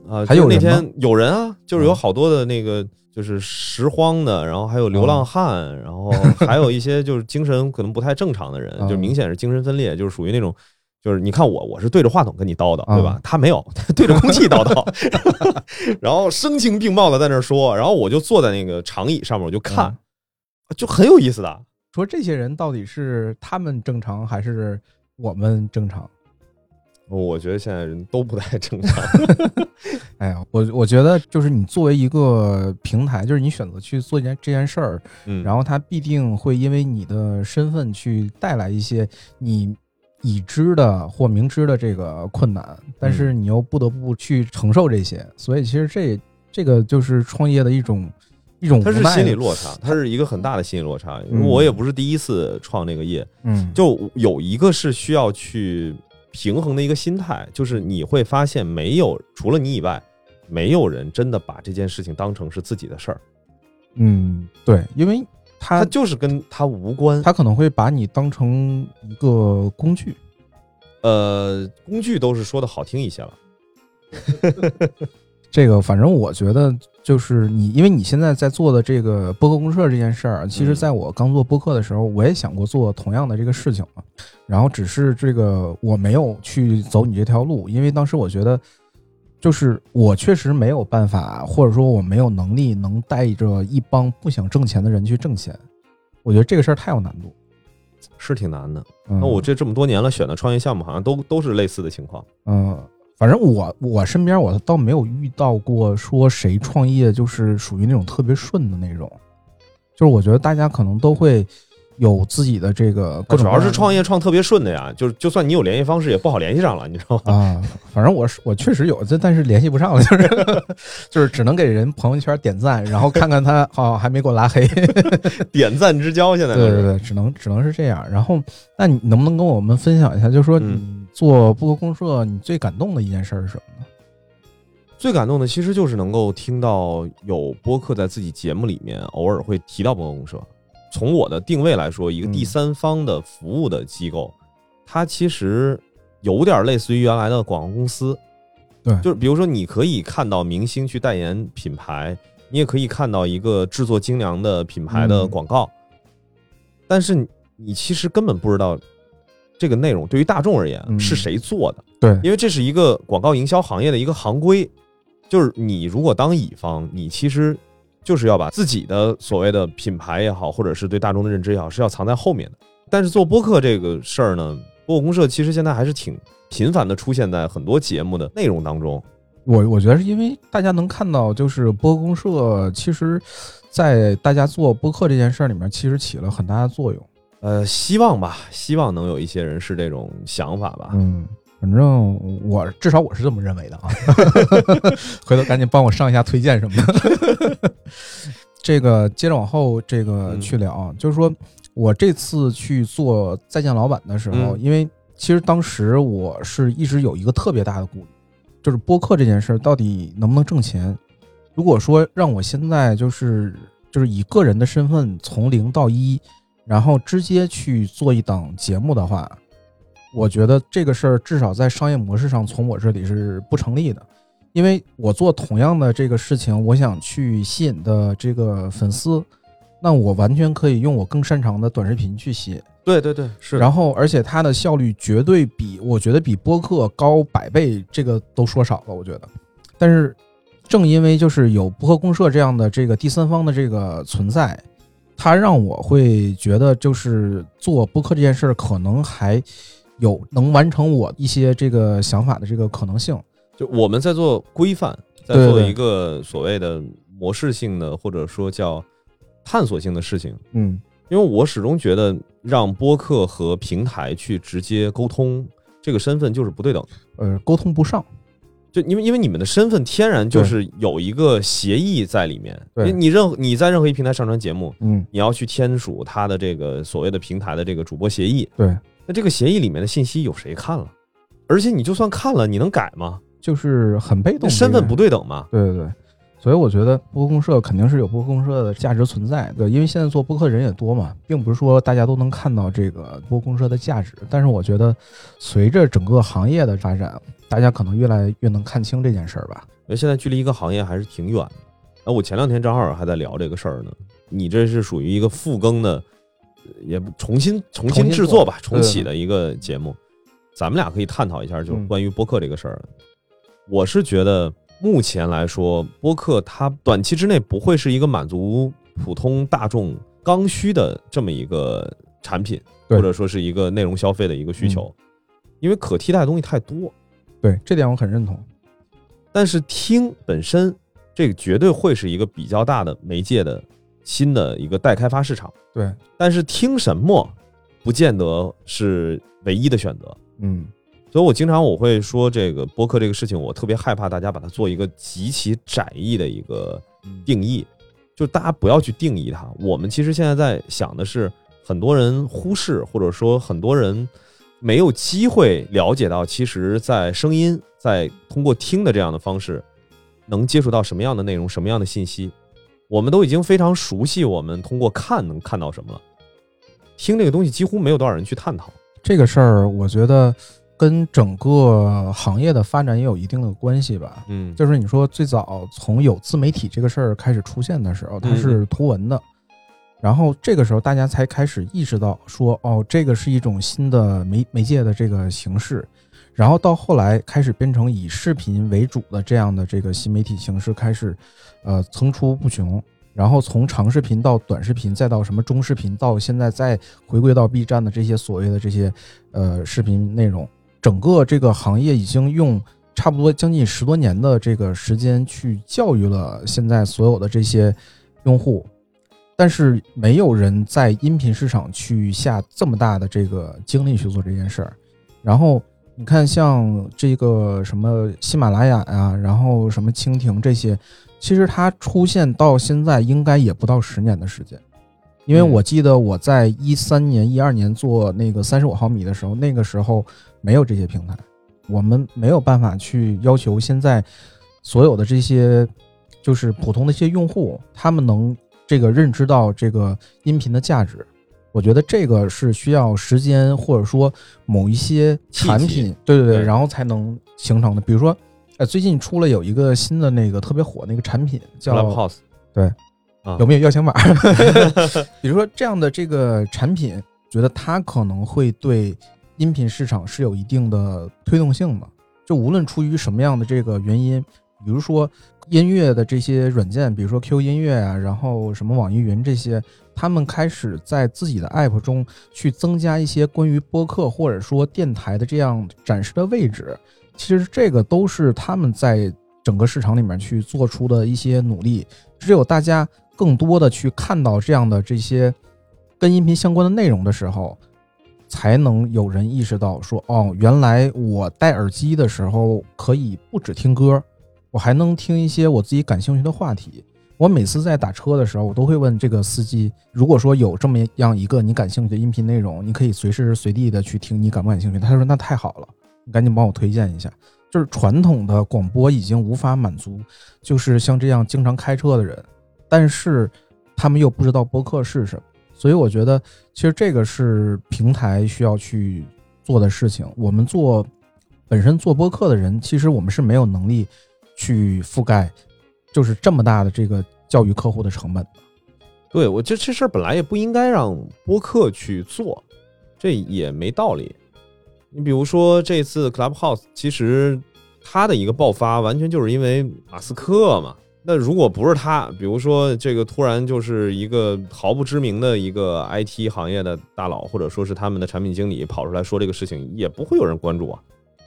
啊。还有那天有人啊，就是有嗯好多的那个就是拾荒的，然后还有流浪汉，然后还有一些就是精神可能不太正常的人，嗯就明显是精神分裂，就是属于那种。就是你看我，我是对着话筒跟你叨叨，对吧嗯？他没有，他对着空气叨叨，然后声情并茂的在那儿说，然后我就坐在那个长椅上面，我就看，就很有意思的。说这些人到底是他们正常还是我们正常？我觉得现在人都不太正常。哎呀，我我觉得就是你作为一个平台，就是你选择去做一件这件事儿，嗯，然后它必定会因为你的身份去带来一些你已知的或明知的这个困难，但是你又不得不去承受这些，所以其实这这个就是创业的一种一种它是心理。落差，它是一个很大的心理落差。因为嗯。我也不是第一次创这个业，嗯，就有一个是需要去平衡的一个心态，就是你会发现，没有除了你以外，没有人真的把这件事情当成是自己的事儿，嗯对，因为它他就是跟他无关。他可能会把你当成一个工具，呃，工具都是说的好听一些了。这个反正我觉得就是你，因为你现在在做的这个播客公社这件事儿，其实嗯在我刚做播客的时候，我也想过做同样的这个事情嘛。然后只是这个我没有去走你这条路，因为当时我觉得，就是我确实没有办法，或者说我没有能力能带着一帮不想挣钱的人去挣钱。我觉得这个事儿太有难度。是挺难的。嗯、那我这这么多年了，选的创业项目好像都都是类似的情况。嗯，反正我我身边我倒没有遇到过说谁创业就是属于那种特别顺的那种，就是我觉得大家可能都会有自己的这个各种各样的，主要是创业创特别顺的呀，就是就算你有联系方式，也不好联系上了，你知道吗？啊，反正我是我确实有，这但是联系不上了，就是 就是只能给人朋友圈点赞，然后看看他哦还没给我拉黑，点赞之交现在对对对，只能只能是这样。然后，那你能不能跟我们分享一下，就是说做播客公社，你最感动的一件事是什么呢？最感动的其实就是能够听到有播客在自己节目里面偶尔会提到播客公社。从我的定位来说，一个嗯第三方的服务的机构，它其实有点类似于原来的广告公司。对就是比如说，你可以看到明星去代言品牌，你也可以看到一个制作精良的品牌的嗯广告，但是你你其实根本不知道这个内容对于大众而言嗯是谁做的。对，因为这是一个广告营销行业的一个行规，就是你如果当乙方，你其实就是要把自己的所谓的品牌也好，或者是对大众的认知也好，是要藏在后面的。但是做播客这个事儿呢，播客公社其实现在还是挺频繁的出现在很多节目的内容当中。我我觉得是因为大家能看到，就是播客公社其实，在大家做播客这件事儿里面，其实起了很大的作用。呃，希望吧，希望能有一些人是这种想法吧。嗯，反正我至少我是这么认为的啊。回头赶紧帮我上一下推荐什么的。这个接着往后这个嗯去聊啊，就是说我这次去做再见老板的时候，嗯因为其实当时我是一直有一个特别大的顾虑，就是播客这件事儿到底能不能挣钱。如果说让我现在就是就是以个人的身份从零到一，然后直接去做一档节目的话，我觉得这个事儿至少在商业模式上从我这里是不成立的，因为我做同样的这个事情，我想去吸引的这个粉丝，那我完全可以用我更擅长的短视频去吸引，对对对，是。然后而且它的效率绝对比我觉得比播客高百倍，这个都说少了，我觉得。但是正因为就是有播客公社这样的这个第三方的这个存在，它让我会觉得就是做播客这件事儿可能还有能完成我一些这个想法的这个可能性。就我们在做规范，在做一个所谓的模式性的，或者说叫探索性的事情。嗯因为我始终觉得让播客和平台去直接沟通，这个身份就是不对等的。呃，沟通不上。就因为因为你们的身份天然就是有一个协议在里面，你你任何你在任何一平台上传节目，嗯，你要去签署它的这个所谓的平台的这个主播协议。对，那这个协议里面的信息有谁看了？而且你就算看了，你能改吗？就是很被动，身份不。对等嘛。对对对，所以我觉得播客公社肯定是有播客公社的价值存在。对，因为现在做播客人也多嘛，并不是说大家都能看到这个播客公社的价值。但是我觉得，随着整个行业的发展，大家可能越来越能看清这件事儿吧。因为现在距离一个行业还是挺远的。那我前两天正好还在聊这个事儿呢。你这是属于一个复更的，呃也不重新重新制作吧，做重启的一个节目。咱们俩可以探讨一下，就是嗯关于播客这个事儿。我是觉得目前来说，播客它短期之内不会是一个满足普通大众刚需的这么一个产品，或者说是一个内容消费的一个需求，因为可替代的东西太多。对，这点我很认同。但是听本身，这个绝对会是一个比较大的媒介的新的一个待开发市场。对，但是听什么，不见得是唯一的选择。嗯，所以我经常我会说，这个播客这个事情，我特别害怕大家把它做一个极其窄义的一个定义，就是大家不要去定义它。我们其实现在在想的是，很多人忽视，或者说很多人没有机会了解到，其实，在声音，在通过听的这样的方式，能接触到什么样的内容，什么样的信息。我们都已经非常熟悉，我们通过看能看到什么了。听这个东西几乎没有多少人去探讨。这个事儿我觉得跟整个行业的发展也有一定的关系吧。嗯，就是你说最早从有自媒体这个事儿开始出现的时候，它是图文的，然后这个时候大家才开始意识到说，哦，这个是一种新的媒媒介的这个形式，然后到后来开始变成以视频为主的这样的这个新媒体形式开始，呃，层出不穷。然后从长视频到短视频，再到什么中视频，到现在再回归到 B 站的这些所谓的这些呃视频内容，整个这个行业已经用差不多将近十多年的这个时间去教育了现在所有的这些用户，但是没有人在音频市场去下这么大的这个精力去做这件事儿。然后你看，像这个什么喜马拉雅呀，然后什么蜻蜓这些，其实它出现到现在应该也不到十年的时间。因为我记得我在一三年、一二年做那个三十五毫米的时候，那个时候没有这些平台，我们没有办法去要求现在所有的这些就是普通的一些用户，他们能。这个认知到这个音频的价值，我觉得这个是需要时间，或者说某一些产品，对对对，然后才能形成的。比如说，呃，最近出了有一个新的那个特别火那个产品叫 House，对，有没有邀请码？比如说这样的这个产品，觉得它可能会对音频市场是有一定的推动性的。就无论出于什么样的这个原因，比如说。音乐的这些软件，比如说 Q 音乐啊，然后什么网易云这些，他们开始在自己的 App 中去增加一些关于播客或者说电台的这样展示的位置。其实这个都是他们在整个市场里面去做出的一些努力。只有大家更多的去看到这样的这些跟音频相关的内容的时候，才能有人意识到说，哦，原来我戴耳机的时候可以不只听歌。我还能听一些我自己感兴趣的话题。我每次在打车的时候，我都会问这个司机：如果说有这么样一个你感兴趣的音频内容，你可以随时随地的去听，你感不感兴趣？他说：“那太好了，你赶紧帮我推荐一下。”就是传统的广播已经无法满足，就是像这样经常开车的人，但是他们又不知道播客是什么。所以我觉得，其实这个是平台需要去做的事情。我们做本身做播客的人，其实我们是没有能力。去覆盖，就是这么大的这个教育客户的成本的。对我这这事儿本来也不应该让播客去做，这也没道理。你比如说这次 Clubhouse，其实它的一个爆发完全就是因为马斯克嘛。那如果不是他，比如说这个突然就是一个毫不知名的一个 IT 行业的大佬，或者说是他们的产品经理跑出来说这个事情，也不会有人关注啊。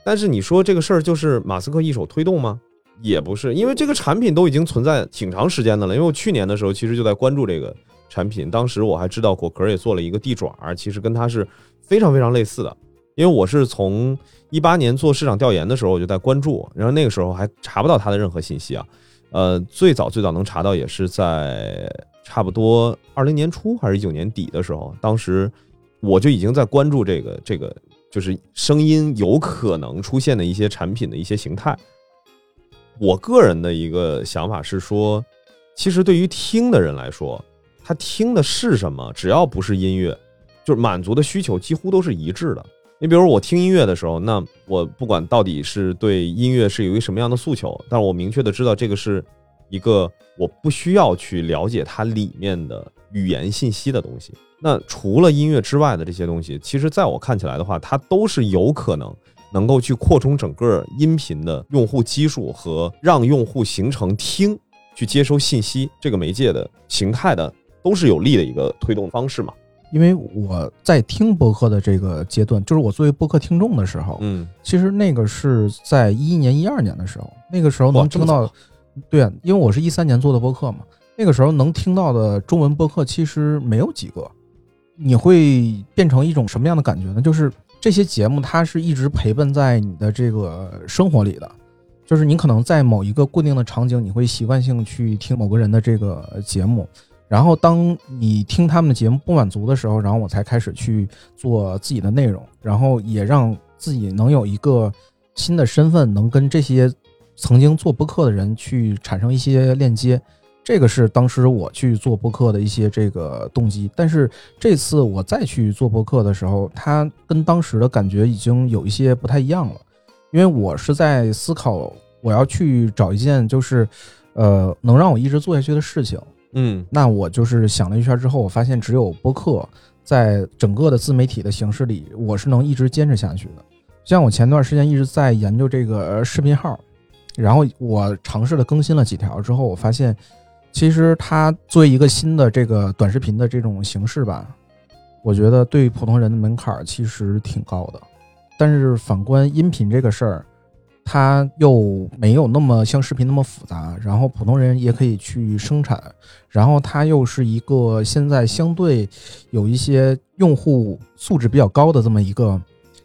但是你说这个事儿就是马斯克一手推动吗？也不是，因为这个产品都已经存在挺长时间的了。因为我去年的时候其实就在关注这个产品，当时我还知道果壳也做了一个地爪，其实跟它是非常非常类似的。因为我是从一八年做市场调研的时候我就在关注，然后那个时候还查不到它的任何信息啊。呃，最早最早能查到也是在差不多二零年初还是一九年底的时候，当时我就已经在关注这个这个就是声音有可能出现的一些产品的一些形态。我个人的一个想法是说，其实对于听的人来说，他听的是什么，只要不是音乐，就是满足的需求几乎都是一致的。你比如我听音乐的时候，那我不管到底是对音乐是有一个什么样的诉求，但是我明确的知道这个是一个我不需要去了解它里面的语言信息的东西。那除了音乐之外的这些东西，其实在我看起来的话，它都是有可能。能够去扩充整个音频的用户基数和让用户形成听去接收信息这个媒介的形态的，都是有利的一个推动方式嘛？因为我在听播客的这个阶段，就是我作为播客听众的时候，嗯，其实那个是在一一年、一二年的时候，那个时候能听到，对啊，因为我是一三年做的播客嘛，那个时候能听到的中文播客其实没有几个。你会变成一种什么样的感觉呢？就是。这些节目它是一直陪伴在你的这个生活里的，就是你可能在某一个固定的场景，你会习惯性去听某个人的这个节目，然后当你听他们的节目不满足的时候，然后我才开始去做自己的内容，然后也让自己能有一个新的身份，能跟这些曾经做播客的人去产生一些链接。这个是当时我去做播客的一些这个动机，但是这次我再去做播客的时候，它跟当时的感觉已经有一些不太一样了，因为我是在思考我要去找一件就是，呃，能让我一直做下去的事情。嗯，那我就是想了一圈之后，我发现只有播客在整个的自媒体的形式里，我是能一直坚持下去的。像我前段时间一直在研究这个视频号，然后我尝试了更新了几条之后，我发现。其实它作为一个新的这个短视频的这种形式吧，我觉得对普通人的门槛其实挺高的。但是反观音频这个事儿，它又没有那么像视频那么复杂，然后普通人也可以去生产，然后它又是一个现在相对有一些用户素质比较高的这么一个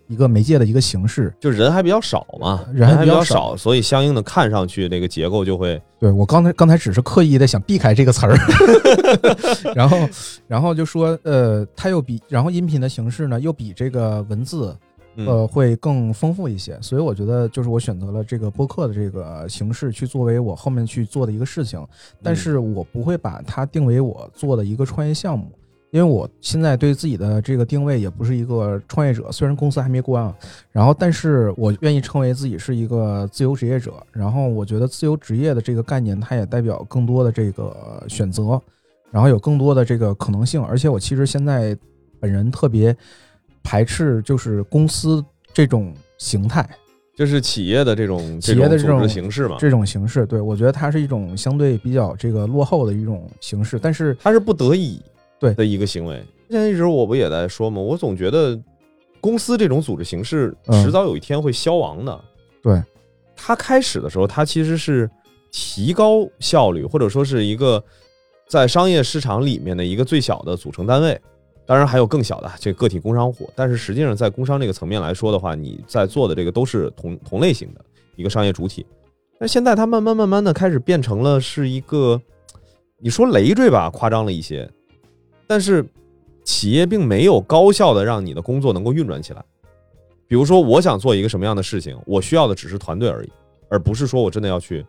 一个媒介的一个形式。就人还比较少嘛，人还比较少所以相应的看上去那个结构就会对我刚才刚才只是刻意的想避开这个词儿，然后然后就说呃，它又比然后音频的形式呢又比这个文字嗯呃会更丰富一些，所以我觉得就是我选择了这个播客的这个形式去作为我后面去做的一个事情，但嗯是我不会把它定为我做的一个创业项目。因为我现在对自己的这个定位也不是一个创业者，虽然公司还没关啊，然后但是我愿意称为自己是一个自由职业者。然后我觉得自由职业的这个概念，它也代表更多的这个选择，然后有更多的这个可能性。而且我其实现在本人特别排斥就是公司这种形态、就是企业的这种企业的这种形式嘛，这种形式。对我觉得它是一种相对比较这个落后的一种形式，但是它是不得已对的一个行为。现在一直我不也在说嘛，我总觉得公司这种组织形式嗯迟早有一天会消亡的。对它开始的时候，它其实是提高效率，或者说是一个在商业市场里面的一个最小的组成单位。当然还有更小的这个个体工商户，但是实际上在工商这个层面来说的话，你在做的这个都是同同类型的一个商业主体。但现在它慢慢慢慢的开始变成了是一个，你说累赘吧，夸张了一些，但是企业并没有高效的让你的工作能够运转起来。比如说，我想做一个什么样的事情，我需要的只是团队而已，而不是说我真的要去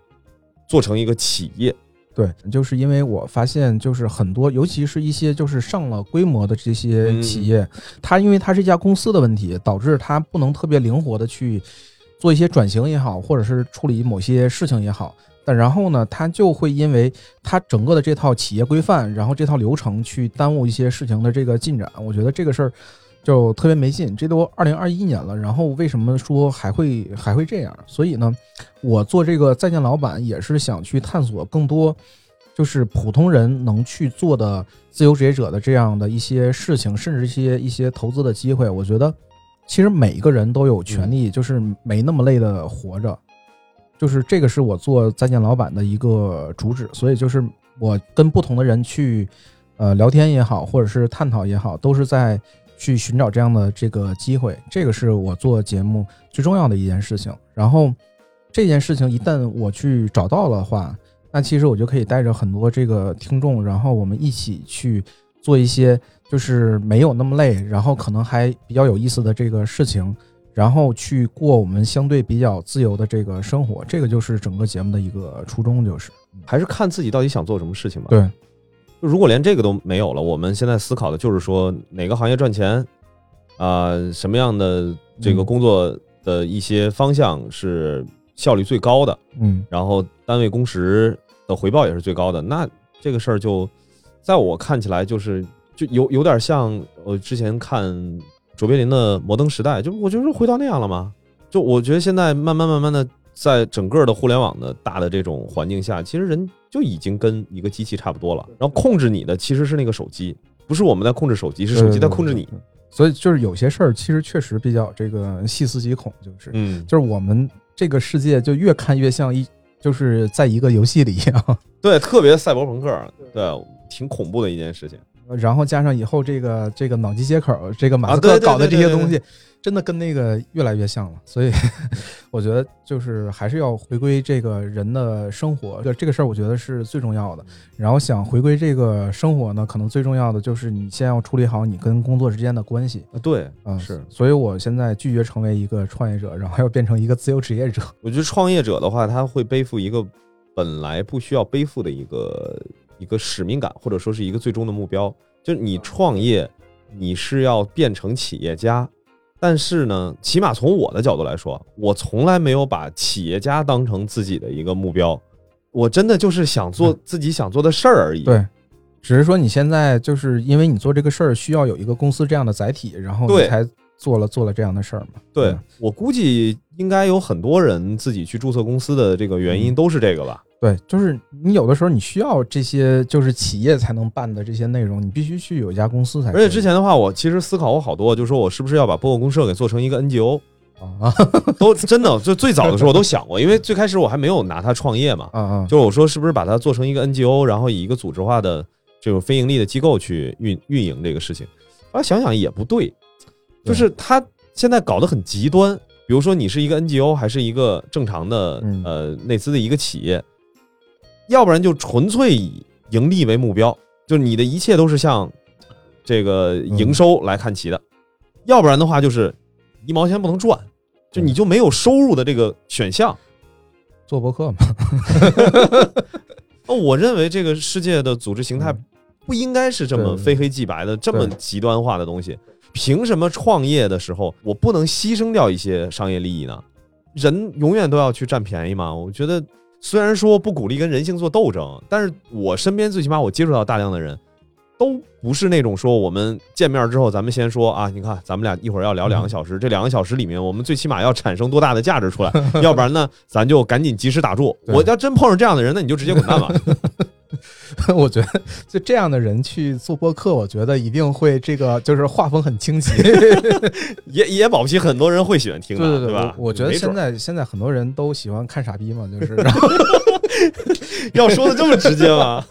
做成一个企业。对，就是因为我发现，就是很多，尤其是一些就是上了规模的这些企业，它因为它是一家公司的问题，导致它不能特别灵活的去做一些转型也好，或者是处理某些事情也好。但然后呢，它就会因为它整个的这套企业规范，然后这套流程去耽误一些事情的这个进展。我觉得这个事儿就特别没劲。这都二零二一年了，然后为什么说还会还会这样？所以呢，我做这个再见老板也是想去探索更多，就是普通人能去做的自由职业者的这样的一些事情，甚至一些一些投资的机会。我觉得其实每一个人都有权利，就是没那么累的活着。就是这个是我做在线老板的一个主旨，所以就是我跟不同的人去呃聊天也好，或者是探讨也好，都是在去寻找这样的这个机会。这个是我做节目最重要的一件事情。然后这件事情一旦我去找到了的话，那其实我就可以带着很多这个听众，然后我们一起去做一些就是没有那么累，然后可能还比较有意思的这个事情。然后去过我们相对比较自由的这个生活，这个就是整个节目的一个初衷，就是还是看自己到底想做什么事情吧。对，就如果连这个都没有了，我们现在思考的就是说哪个行业赚钱，啊、什么样的这个嗯工作的一些方向是效率最高的，嗯然后单位工时的回报也是最高的，那这个事儿就在我看起来就是就有有点像我之前看卓别林的《摩登时代》，就我就是回到那样了吗？就我觉得现在慢慢慢慢的，在整个的互联网的大的这种环境下，其实人就已经跟一个机器差不多了。然后控制你的其实是那个手机，不是我们在控制手机，是手机在控制你。。所以就是有些事儿其实确实比较这个细思极恐，就是嗯，就是我们这个世界就越看越像一就是在一个游戏里一样。对，特别赛博朋克，对，挺恐怖的一件事情。然后加上以后这个这个脑机接口，这个马斯克搞的这些东西，真的跟那个越来越像了。所以 我觉得就是还是要回归这个人的生活，这这个事儿我觉得是最重要的。然后想回归这个生活呢，可能最重要的就是你先要处理好你跟工作之间的关系啊，对，啊。是。所以我现在拒绝成为一个创业者，然后要变成一个自由职业者。我觉得创业者的话，他会背负一个本来不需要背负的一个一个使命感，或者说是一个最终的目标。就是你创业，你是要变成企业家，但是呢，起码从我的角度来说，我从来没有把企业家当成自己的一个目标。我真的就是想做自己想做的事儿而已。对，只是说你现在就是因为你做这个事儿需要有一个公司这样的载体，然后你才做了做了这样的事儿嘛。对吧我估计应该有很多人自己去注册公司的这个原因嗯都是这个吧。对，就是你有的时候你需要这些就是企业才能办的这些内容，你必须去有一家公司才。而且之前的话，我其实思考过好多，就是说我是不是要把播客公社给做成一个 NGO，啊都真的就最早的时候我都想过，因为最开始我还没有拿它创业嘛，啊啊！就是我说是不是把它做成一个 NGO，然后以一个组织化的这种非盈利的机构去运运营这个事情。后来想想也不对，就是它现在搞得很极端。比如说你是一个 NGO 还是一个正常的嗯呃内资的一个企业，要不然就纯粹以盈利为目标，就是你的一切都是向这个营收来看齐的；要不然的话就是一毛钱不能赚，就你就没有收入的这个选项。做博客嘛，哦，我认为这个世界的组织形态不应该是这么非黑即白的、这么极端化的东西。凭什么创业的时候我不能牺牲掉一些商业利益呢？人永远都要去占便宜吗？我觉得，虽然说不鼓励跟人性做斗争，但是我身边最起码我接触到大量的人，都不是那种说我们见面之后，咱们先说啊，你看咱们俩一会儿要聊两个小时，这两个小时里面我们最起码要产生多大的价值出来，要不然呢，咱就赶紧及时打住。我要真碰上这样的人，那你就直接滚蛋吧。我觉得就这样的人去做播客，我觉得一定会这个就是画风很清晰。也也保不齐很多人会喜欢听的，对对吧？我我觉得现在现在很多人都喜欢看傻逼嘛，就是 要说的这么直接吗？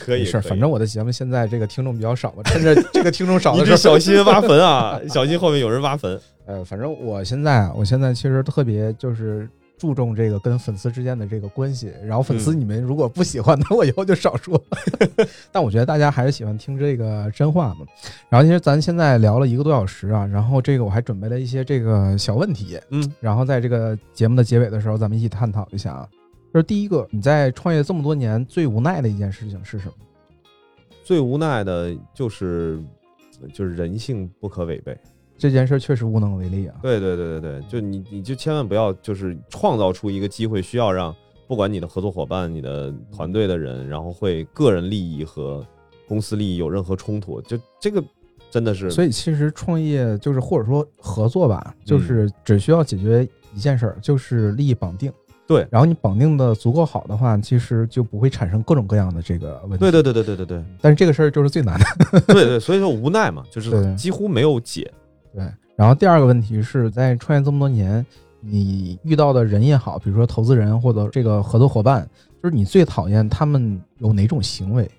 可以，没事儿，可以反正我的节目现在这个听众比较少嘛，趁着这个听众少的时候，小心挖坟啊，小心后面有人挖坟。呃，反正我现在啊，我现在其实特别就是注重这个跟粉丝之间的这个关系。然后粉丝嗯你们如果不喜欢，那 我以后就少说。但我觉得大家还是喜欢听这个真话嘛。然后其实咱现在聊了一个多小时啊，然后这个我还准备了一些这个小问题，嗯，然后在这个节目的结尾的时候，咱们一起探讨一下啊。就是第一个，你在创业这么多年最无奈的一件事情是什么？最无奈的就是就是人性不可违背。这件事确实无能为力啊。对对对对对，就你你就千万不要就是创造出一个机会，需要让不管你的合作伙伴、你的团队的人，然后会个人利益和公司利益有任何冲突，就这个真的是所以其实创业就是或者说合作吧，嗯就是只需要解决一件事儿，就是利益绑定。对然后你绑定的足够好的话，其实就不会产生各种各样的这个问题。对对对对对对对但是这个事儿就是最难的。对对，所以说无奈嘛，就是几乎没有解。对。然后第二个问题是在创业这么多年，你遇到的人也好，比如说投资人或者这个合作伙伴，就是你最讨厌他们有哪种行为？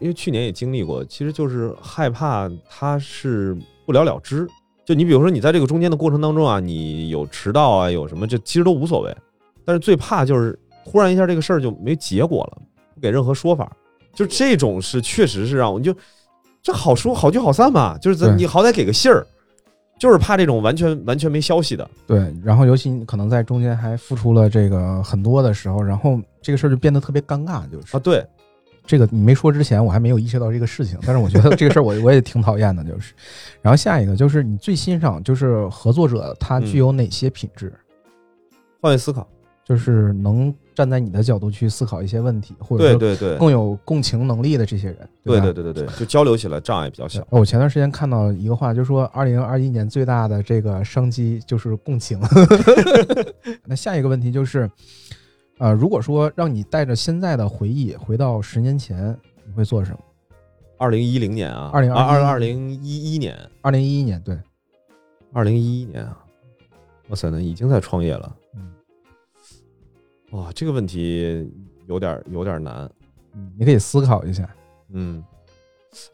因为去年也经历过，其实就是害怕他是不了了之。就你比如说，你在这个中间的过程当中啊，你有迟到啊，有什么，这其实都无所谓。但是最怕就是忽然一下这个事儿就没结果了，不给任何说法。就这种是确实是让我就这好说好聚好散嘛，就是咱你好歹给个信儿，就是怕这种完全完全没消息的。对，然后尤其你可能在中间还付出了这个很多的时候，然后这个事儿就变得特别尴尬，就是啊，对，这个你没说之前，我还没有意识到这个事情，但是我觉得这个事儿 我我也挺讨厌的，就是。然后下一个就是你最欣赏就是合作者他具有哪些品质？换位思考。就是能站在你的角度去思考一些问题，或者说对对对，更有共情能力的这些人，对对对对对，就交流起来障碍比较小。我前段时间看到一个话，就说二零二一年最大的这个商机就是共情。那下一个问题就是，呃，如果说让你带着现在的回忆回到十年前，你会做什么？二零一零年啊，2021二二零一一年，二零一一年，对，二零一一年啊，哇塞，那已经在创业了。嗯哇，这个问题有点有点难。嗯，你可以思考一下。嗯，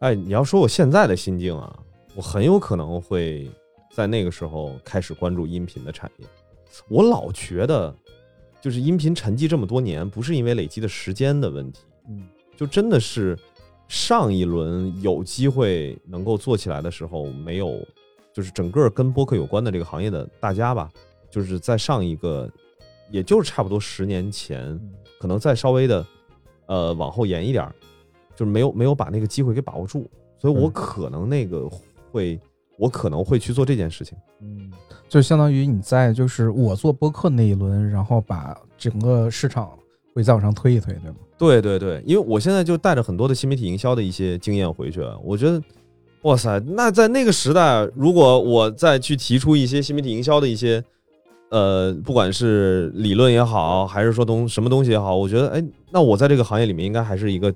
哎，你要说我现在的心境啊，我很有可能会在那个时候开始关注音频的产业。我老觉得，就是音频沉寂这么多年，不是因为累积的时间的问题，嗯就真的是上一轮有机会能够做起来的时候，没有，就是整个跟播客有关的这个行业的大家吧，就是在上一个，也就是差不多十年前，嗯可能再稍微的，呃，往后延一点儿，就是没有没有把那个机会给把握住，所以我嗯可能那个会，我可能会去做这件事情。嗯，就相当于你在就是我做播客那一轮，然后把整个市场会再往上推一推，对吗？对对对，因为我现在就带着很多的新媒体营销的一些经验回去，我觉得，哇塞，那在那个时代，如果我再去提出一些新媒体营销的一些，呃，不管是理论也好，还是说东什么东西也好，我觉得，哎，那我在这个行业里面应该还是一个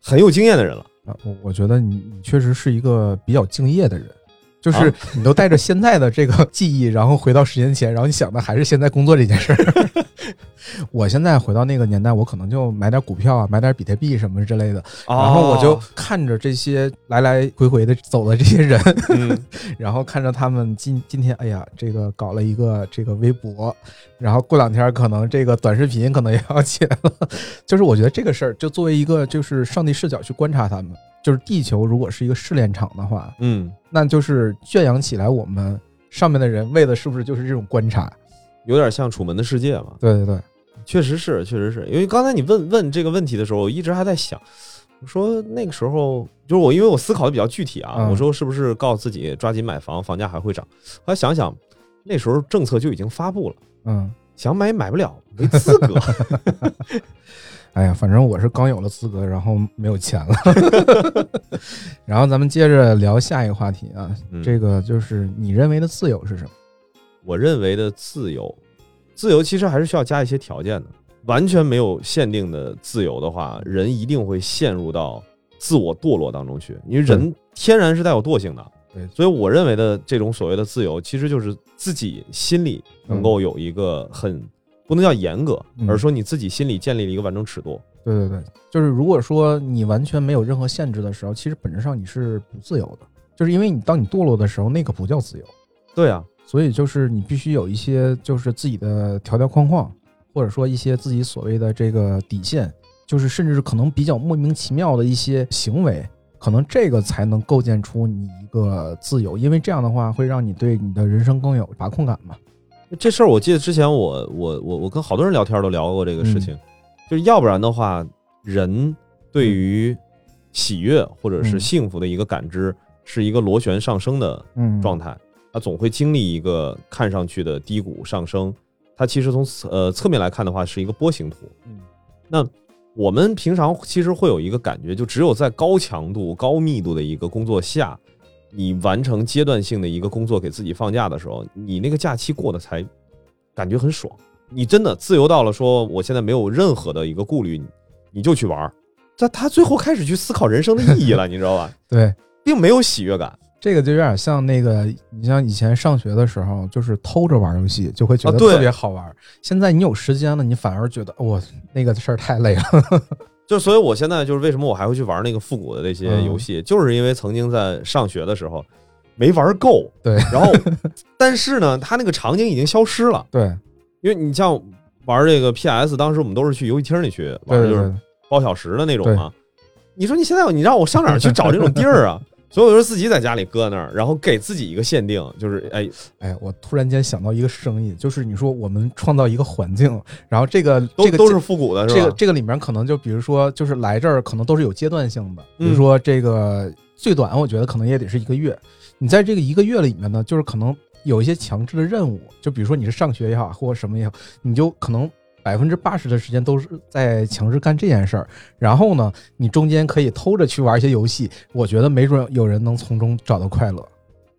很有经验的人了。啊，我我觉得你你确实是一个比较敬业的人，就是你都带着现在的这个记忆，然后回到十年前，然后你想的还是现在工作这件事儿。我现在回到那个年代，我可能就买点股票啊，买点比特币什么之类的，然后我就看着这些来来回回的走的这些人，嗯 然后看着他们今今天，哎呀，这个搞了一个这个微博，然后过两天可能这个短视频可能也要起来了。就是我觉得这个事儿，就作为一个就是上帝视角去观察他们，就是地球如果是一个试炼场的话，嗯，那就是圈养起来我们上面的人，为的是不是就是这种观察？有点像《楚门的世界》嘛？对对对。确实是，确实是因为刚才你问问这个问题的时候，我一直还在想，我说那个时候就是我，因为我思考的比较具体啊，我说是不是告诉自己抓紧买房，房价还会涨？后来想想，那时候政策就已经发布了，嗯，想买也买不了，没资格。哎呀，反正我是刚有了资格，然后没有钱了。然后咱们接着聊下一个话题啊，这个就是你认为的自由是什么？我认为的自由。自由其实还是需要加一些条件的，完全没有限定的自由的话，人一定会陷入到自我堕落当中去。因为人天然是带有惰性的，对，所以我认为的这种所谓的自由，其实就是自己心里能够有一个很不能叫严格，而是说你自己心里建立了一个完整尺度。对对对，就是如果说你完全没有任何限制的时候，其实本质上你是不自由的，就是因为你当你堕落的时候，那个不叫自由。对啊。所以就是你必须有一些就是自己的条条框框，或者说一些自己所谓的这个底线，就是甚至可能比较莫名其妙的一些行为，可能这个才能构建出你一个自由，因为这样的话会让你对你的人生更有把控感嘛。这事儿我记得之前我我我我跟好多人聊天都聊过这个事情，就是要不然的话，人对于喜悦或者是幸福的一个感知是一个螺旋上升的状态。它总会经历一个看上去的低谷上升，它其实从呃侧面来看的话是一个波形图。嗯，那我们平常其实会有一个感觉，就只有在高强度、高密度的一个工作下，你完成阶段性的一个工作，给自己放假的时候，你那个假期过得才感觉很爽。你真的自由到了，说我现在没有任何的一个顾虑，你就去玩儿。但他最后开始去思考人生的意义了，你知道吧？对，并没有喜悦感。这个就有点像那个，你像以前上学的时候，就是偷着玩游戏，就会觉得特别好玩。现在你有时间了，你反而觉得我那个事儿太累了。就所以，我现在就是为什么我还会去玩那个复古的那些游戏，就是因为曾经在上学的时候没玩够。对，然后，但是呢，它那个场景已经消失了。对，因为你像玩这个 PS，当时我们都是去游戏厅里去玩，就是包小时的那种嘛。你说你现在你让我上哪儿去找这种地儿啊？所以我就自己在家里搁那儿，然后给自己一个限定，就是哎哎，我突然间想到一个生意，就是你说我们创造一个环境，然后这个这个都是复古的，是吧这个这个里面可能就比如说，就是来这儿可能都是有阶段性的，比如说这个最短，我觉得可能也得是一个月。你在这个一个月里面呢，就是可能有一些强制的任务，就比如说你是上学也好，或者什么也好，你就可能。百分之八十的时间都是在强制干这件事儿，然后呢，你中间可以偷着去玩一些游戏，我觉得没准有人能从中找到快乐。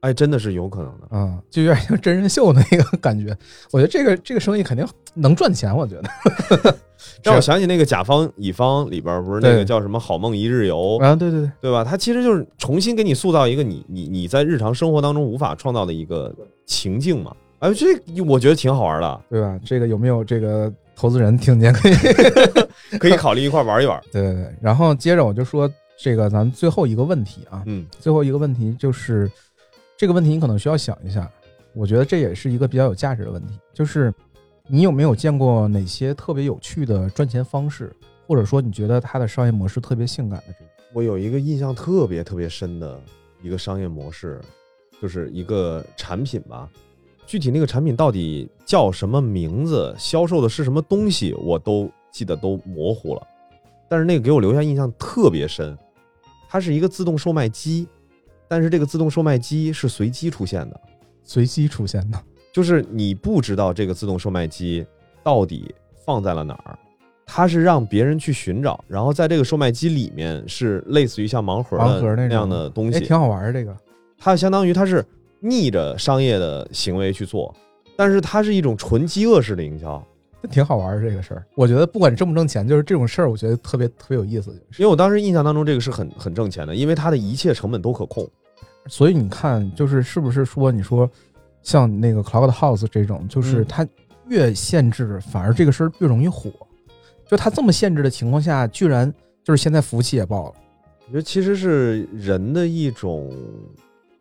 哎，真的是有可能的，嗯，就有点像真人秀那个感觉。我觉得这个这个生意肯定能赚钱，我觉得。让我想起那个甲方乙方里边不是那个叫什么“好梦一日游”啊？对对对，对吧？它其实就是重新给你塑造一个你你你在日常生活当中无法创造的一个情境嘛。哎，这我觉得挺好玩的，对吧？这个有没有这个？投资人听见可以 可以考虑一块玩一玩。对对对，然后接着我就说这个咱最后一个问题啊，嗯，最后一个问题就是这个问题你可能需要想一下，我觉得这也是一个比较有价值的问题，就是你有没有见过哪些特别有趣的赚钱方式，或者说你觉得它的商业模式特别性感的这种？我有一个印象特别特别深的一个商业模式，就是一个产品吧。具体那个产品到底叫什么名字，销售的是什么东西，我都记得都模糊了。但是那个给我留下印象特别深，它是一个自动售卖机，但是这个自动售卖机是随机出现的，随机出现的，就是你不知道这个自动售卖机到底放在了哪儿，它是让别人去寻找，然后在这个售卖机里面是类似于像盲盒盲盒那样的东西，挺好玩儿。这个它相当于它是。逆着商业的行为去做，但是它是一种纯饥饿式的营销，挺好玩儿这个事儿。我觉得不管挣不挣钱，就是这种事儿，我觉得特别特别有意思。因为我当时印象当中，这个是很很挣钱的，因为它的一切成本都可控。所以你看，就是是不是说你说像那个 Cloud House 这种，就是嗯它越限制，反而这个事儿越容易火。就它这么限制的情况下，居然就是现在服务器也爆了。我觉得其实是人的一种，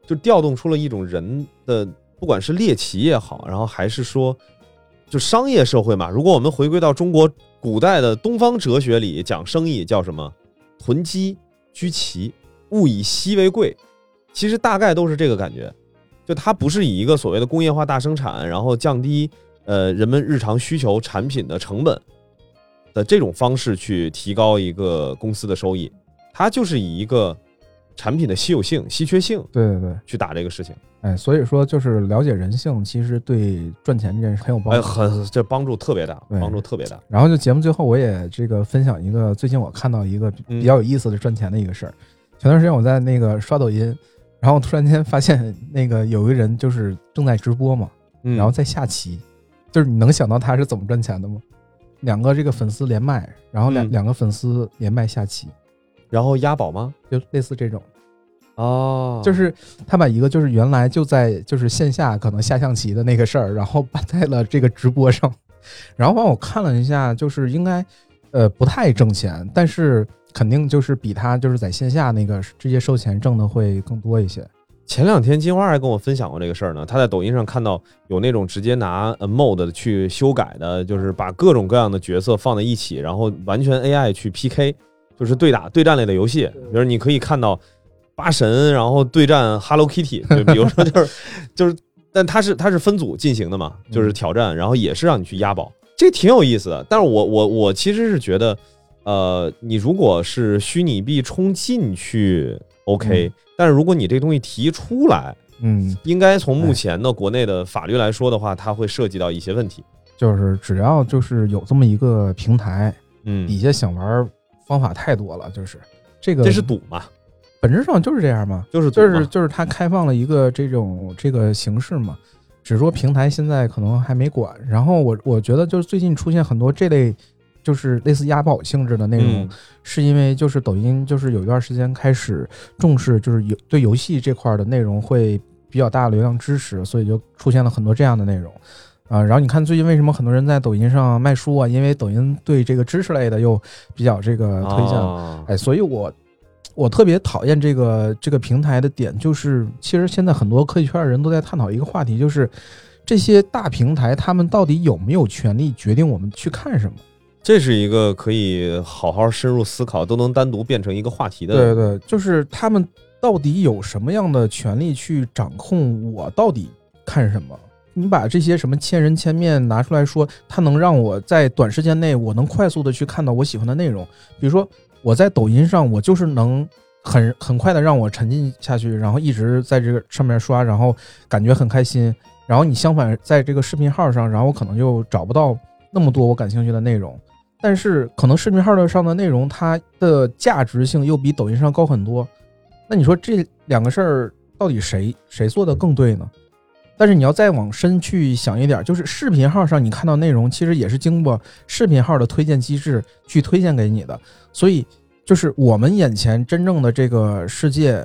就调动出了一种人的，不管是猎奇也好，然后还是说，就商业社会嘛。如果我们回归到中国古代的东方哲学里，讲生意叫什么？囤积居奇，物以稀为贵。其实大概都是这个感觉，就它不是以一个所谓的工业化大生产，然后降低呃人们日常需求产品的成本的这种方式去提高一个公司的收益。它就是以一个产品的稀有性、稀缺性对对对，去打这个事情，哎，所以说就是了解人性，其实对赚钱这件事很有帮哎，助。很这帮助特别大，对帮助特别大。然后就节目最后，我也这个分享一个最近我看到一个比较有意思的赚钱的一个事儿。前段时间我在那个刷抖音，然后突然间发现那个有一个人就是正在直播嘛，嗯然后在下棋，就是你能想到他是怎么赚钱的吗？两个这个粉丝连麦，然后两、嗯两个粉丝连麦下棋，然后押宝吗？就类似这种，哦就是他把一个就是原来就在就是线下可能下象棋的那个事儿，然后搬在了这个直播上，然后帮我看了一下，就是应该呃不太挣钱，但是肯定就是比他就是在线下那个直接收钱挣的会更多一些。前两天金花还跟我分享过这个事儿呢。他在抖音上看到有那种直接拿呃 mod 去修改的，就是把各种各样的角色放在一起，然后完全 AI 去 PK，就是对打对战类的游戏。比如你可以看到八神，然后对战 Hello Kitty，就比如说就是就是，但它是它是分组进行的嘛，就是挑战，然后也是让你去押宝，这挺有意思的。但是我我我其实是觉得，呃，你如果是虚拟币冲进去 OK，、嗯但是如果你这东西提出来，嗯，应该从目前的国内的法律来说的话，它会涉及到一些问题。就是只要就是有这么一个平台，嗯，底下想玩方法太多了，就是这个这是赌嘛，本质上就是这样嘛。就是就是就是它开放了一个这种这个形式嘛，只是说平台现在可能还没管。然后我我觉得就是最近出现很多这类就是类似押宝性质的内容，嗯是因为就是抖音就是有一段时间开始重视就是游对游戏这块的内容会比较大的流量支持，所以就出现了很多这样的内容。啊、然后你看最近为什么很多人在抖音上卖书啊？因为抖音对这个知识类的又比较这个推荐哎，所以我我特别讨厌这个这个平台的点，就是其实现在很多科技圈的人都在探讨一个话题，就是这些大平台他们到底有没有权利决定我们去看什么？这是一个可以好好深入思考，都能单独变成一个话题的。对对，就是他们到底有什么样的权利去掌控我到底看什么？你把这些什么千人千面拿出来说，它能让我在短时间内我能快速的去看到我喜欢的内容。比如说我在抖音上，我就是能很很快的让我沉浸下去，然后一直在这个上面刷，然后感觉很开心。然后你相反在这个视频号上，然后我可能就找不到那么多我感兴趣的内容。但是可能视频号的上的内容，它的价值性又比抖音上高很多。那你说这两个事儿到底谁谁做的更对呢？但是你要再往深去想一点，就是视频号上你看到内容，其实也是经过视频号的推荐机制去推荐给你的。所以，就是我们眼前真正的这个世界，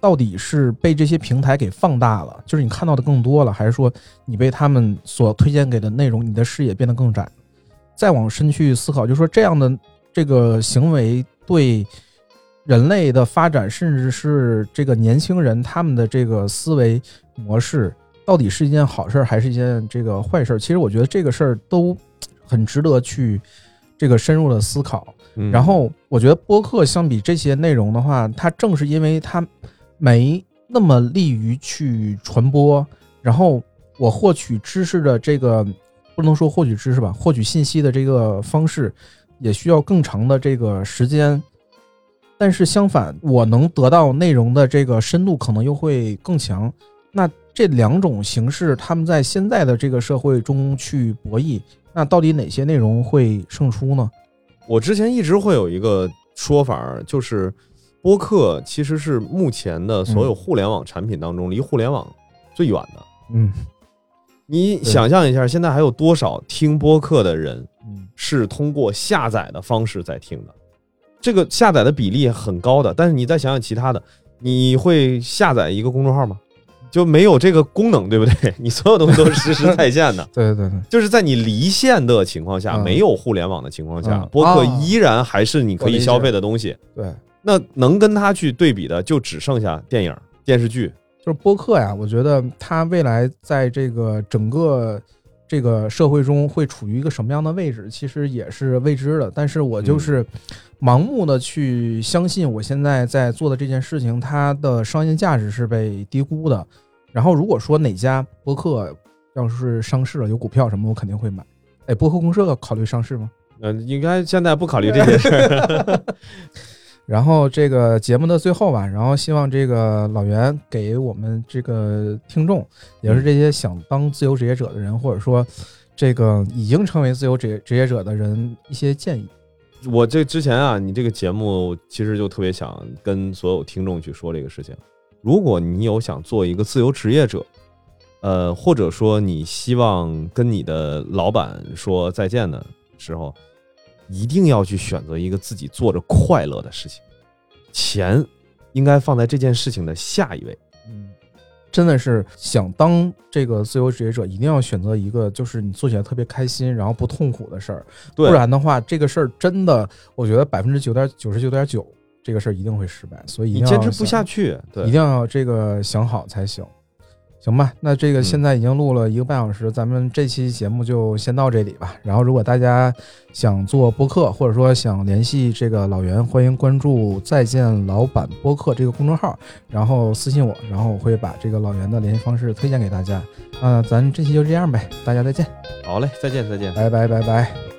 到底是被这些平台给放大了，就是你看到的更多了，还是说你被他们所推荐给的内容，你的视野变得更窄？再往深去思考，就是说这样的这个行为对人类的发展，甚至是这个年轻人他们的这个思维模式，到底是一件好事儿还是一件这个坏事儿？其实我觉得这个事儿都很值得去这个深入的思考。嗯然后我觉得播客相比这些内容的话，它正是因为它没那么利于去传播，然后我获取知识的这个不能说获取知识吧，获取信息的这个方式也需要更长的这个时间。但是相反，我能得到内容的这个深度可能又会更强。那这两种形式，他们在现在的这个社会中去博弈，那到底哪些内容会胜出呢？我之前一直会有一个说法，就是播客其实是目前的所有互联网产品当中离互联网最远的。嗯你想象一下，现在还有多少听播客的人嗯是通过下载的方式在听的？这个下载的比例很高的。但是你再想想其他的，你会下载一个公众号吗？就没有这个功能，对不对？你所有东西都是实时在线的，对对对，就是在你离线的情况下，嗯没有互联网的情况下嗯，播客哦依然还是你可以消费的东西。对，那能跟它去对比的，就只剩下电影、电视剧。就是播客呀，我觉得它未来在这个整个这个社会中会处于一个什么样的位置，其实也是未知的。但是我就是盲目的去相信我现在在做的这件事情，它的商业价值是被低估的。然后如果说哪家播客要是上市了，有股票什么，我肯定会买。哎，播客公社考虑上市吗？呃，应该现在不考虑这件事儿。然后这个节目的最后吧，然后希望这个老袁给我们这个听众，也是这些想当自由职业者的人，或者说这个已经成为自由职业职业者的人一些建议。我这之前啊，你这个节目其实就特别想跟所有听众去说这个事情。如果你有想做一个自由职业者，呃，或者说你希望跟你的老板说再见的时候，一定要去选择一个自己做着快乐的事情，钱应该放在这件事情的下一位。嗯，真的是想当这个自由职业者，一定要选择一个就是你做起来特别开心，然后不痛苦的事儿。对不然的话，这个事儿真的，我觉得百分之九点九十九点九，这个事儿一定会失败。所以你要坚持不下去，对，一定要这个想好才行，行吧？那这个嗯现在已经录了一个半小时，咱们这期节目就先到这里吧。然后，如果大家想做播客，或者说想联系这个老袁，欢迎关注“再见老板播客”这个公众号，然后私信我，然后我会把这个老袁的联系方式推荐给大家。那咱这期就这样呗，大家再见，好嘞，再见，再见。拜拜拜拜。